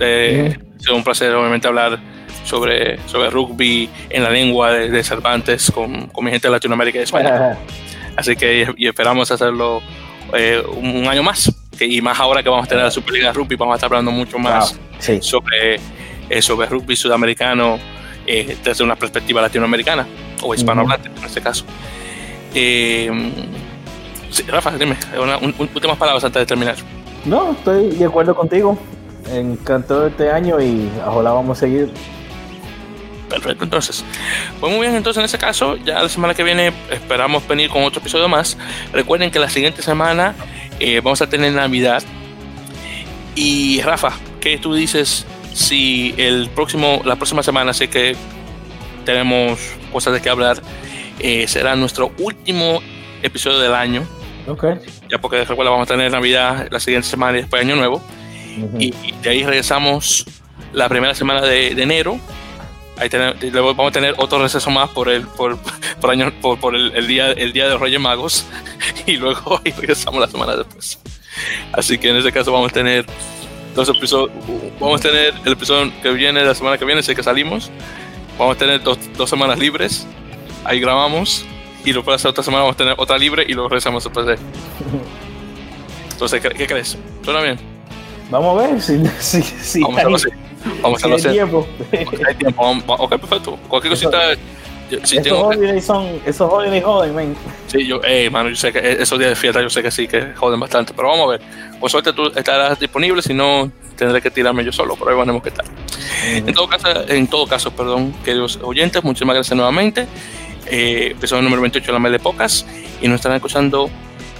eh, sido un placer obviamente hablar sobre, sobre rugby en la lengua de, Cervantes con, con, mi gente de Latinoamérica y España. Así que y esperamos hacerlo un año más y más ahora que vamos a tener la Superliga de Rugby, vamos a estar hablando mucho más sobre, eh, sobre rugby sudamericano eh, desde una perspectiva latinoamericana o hispanohablante en este caso. Eh, Rafa, dime, una, últimas palabras antes de terminar. No, estoy de acuerdo contigo. Encantó este año y ojalá vamos a seguir Perfecto, entonces. Pues muy bien, entonces en ese caso, ya la semana que viene esperamos venir con otro episodio más. Recuerden que la siguiente semana eh, vamos a tener Navidad. Y Rafa, ¿qué tú dices si el próximo, la próxima semana sé que tenemos cosas de qué hablar? Eh, será nuestro último episodio del año. Ok. Ya porque recuerda, vamos a tener Navidad la siguiente semana y después Año Nuevo. Y, de ahí regresamos la primera semana de, enero. Ahí tenemos, luego vamos a tener otro receso más por el, por, por, año, por, por el, día, el día de los Reyes Magos. y luego regresamos la semana después. Así que en este caso vamos a tener dos episodios. Vamos a tener el episodio que viene, la semana que viene, sé que salimos. Vamos a tener dos, dos semanas libres. Ahí grabamos. Y luego la otra semana vamos a tener otra libre y luego regresamos después de. Entonces, ¿qué, crees? ¿Suena bien? Vamos a ver si. si, si vamos a hacerlo así. Vamos a hacerlo Tiempo. Hay tiempo. Ok, perfecto. Cualquier cosita esos, holidays son, esos holidays joden, man. Sí, yo, eh, mano, yo sé que esos días de fiesta yo sé que sí, que joden bastante. Pero vamos a ver. Por suerte tú estarás disponible, si no tendré que tirarme yo solo, pero ahí veremos qué tal. En todo caso, en todo caso, perdón, queridos oyentes, muchísimas gracias nuevamente. Eh, episodio número 28 de la Mele Pocas y nos estarán escuchando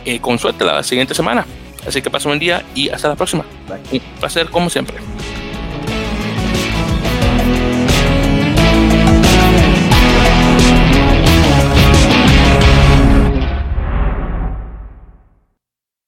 eh, con suerte la siguiente semana. Así que pasen un buen día y hasta la próxima. Un placer como siempre.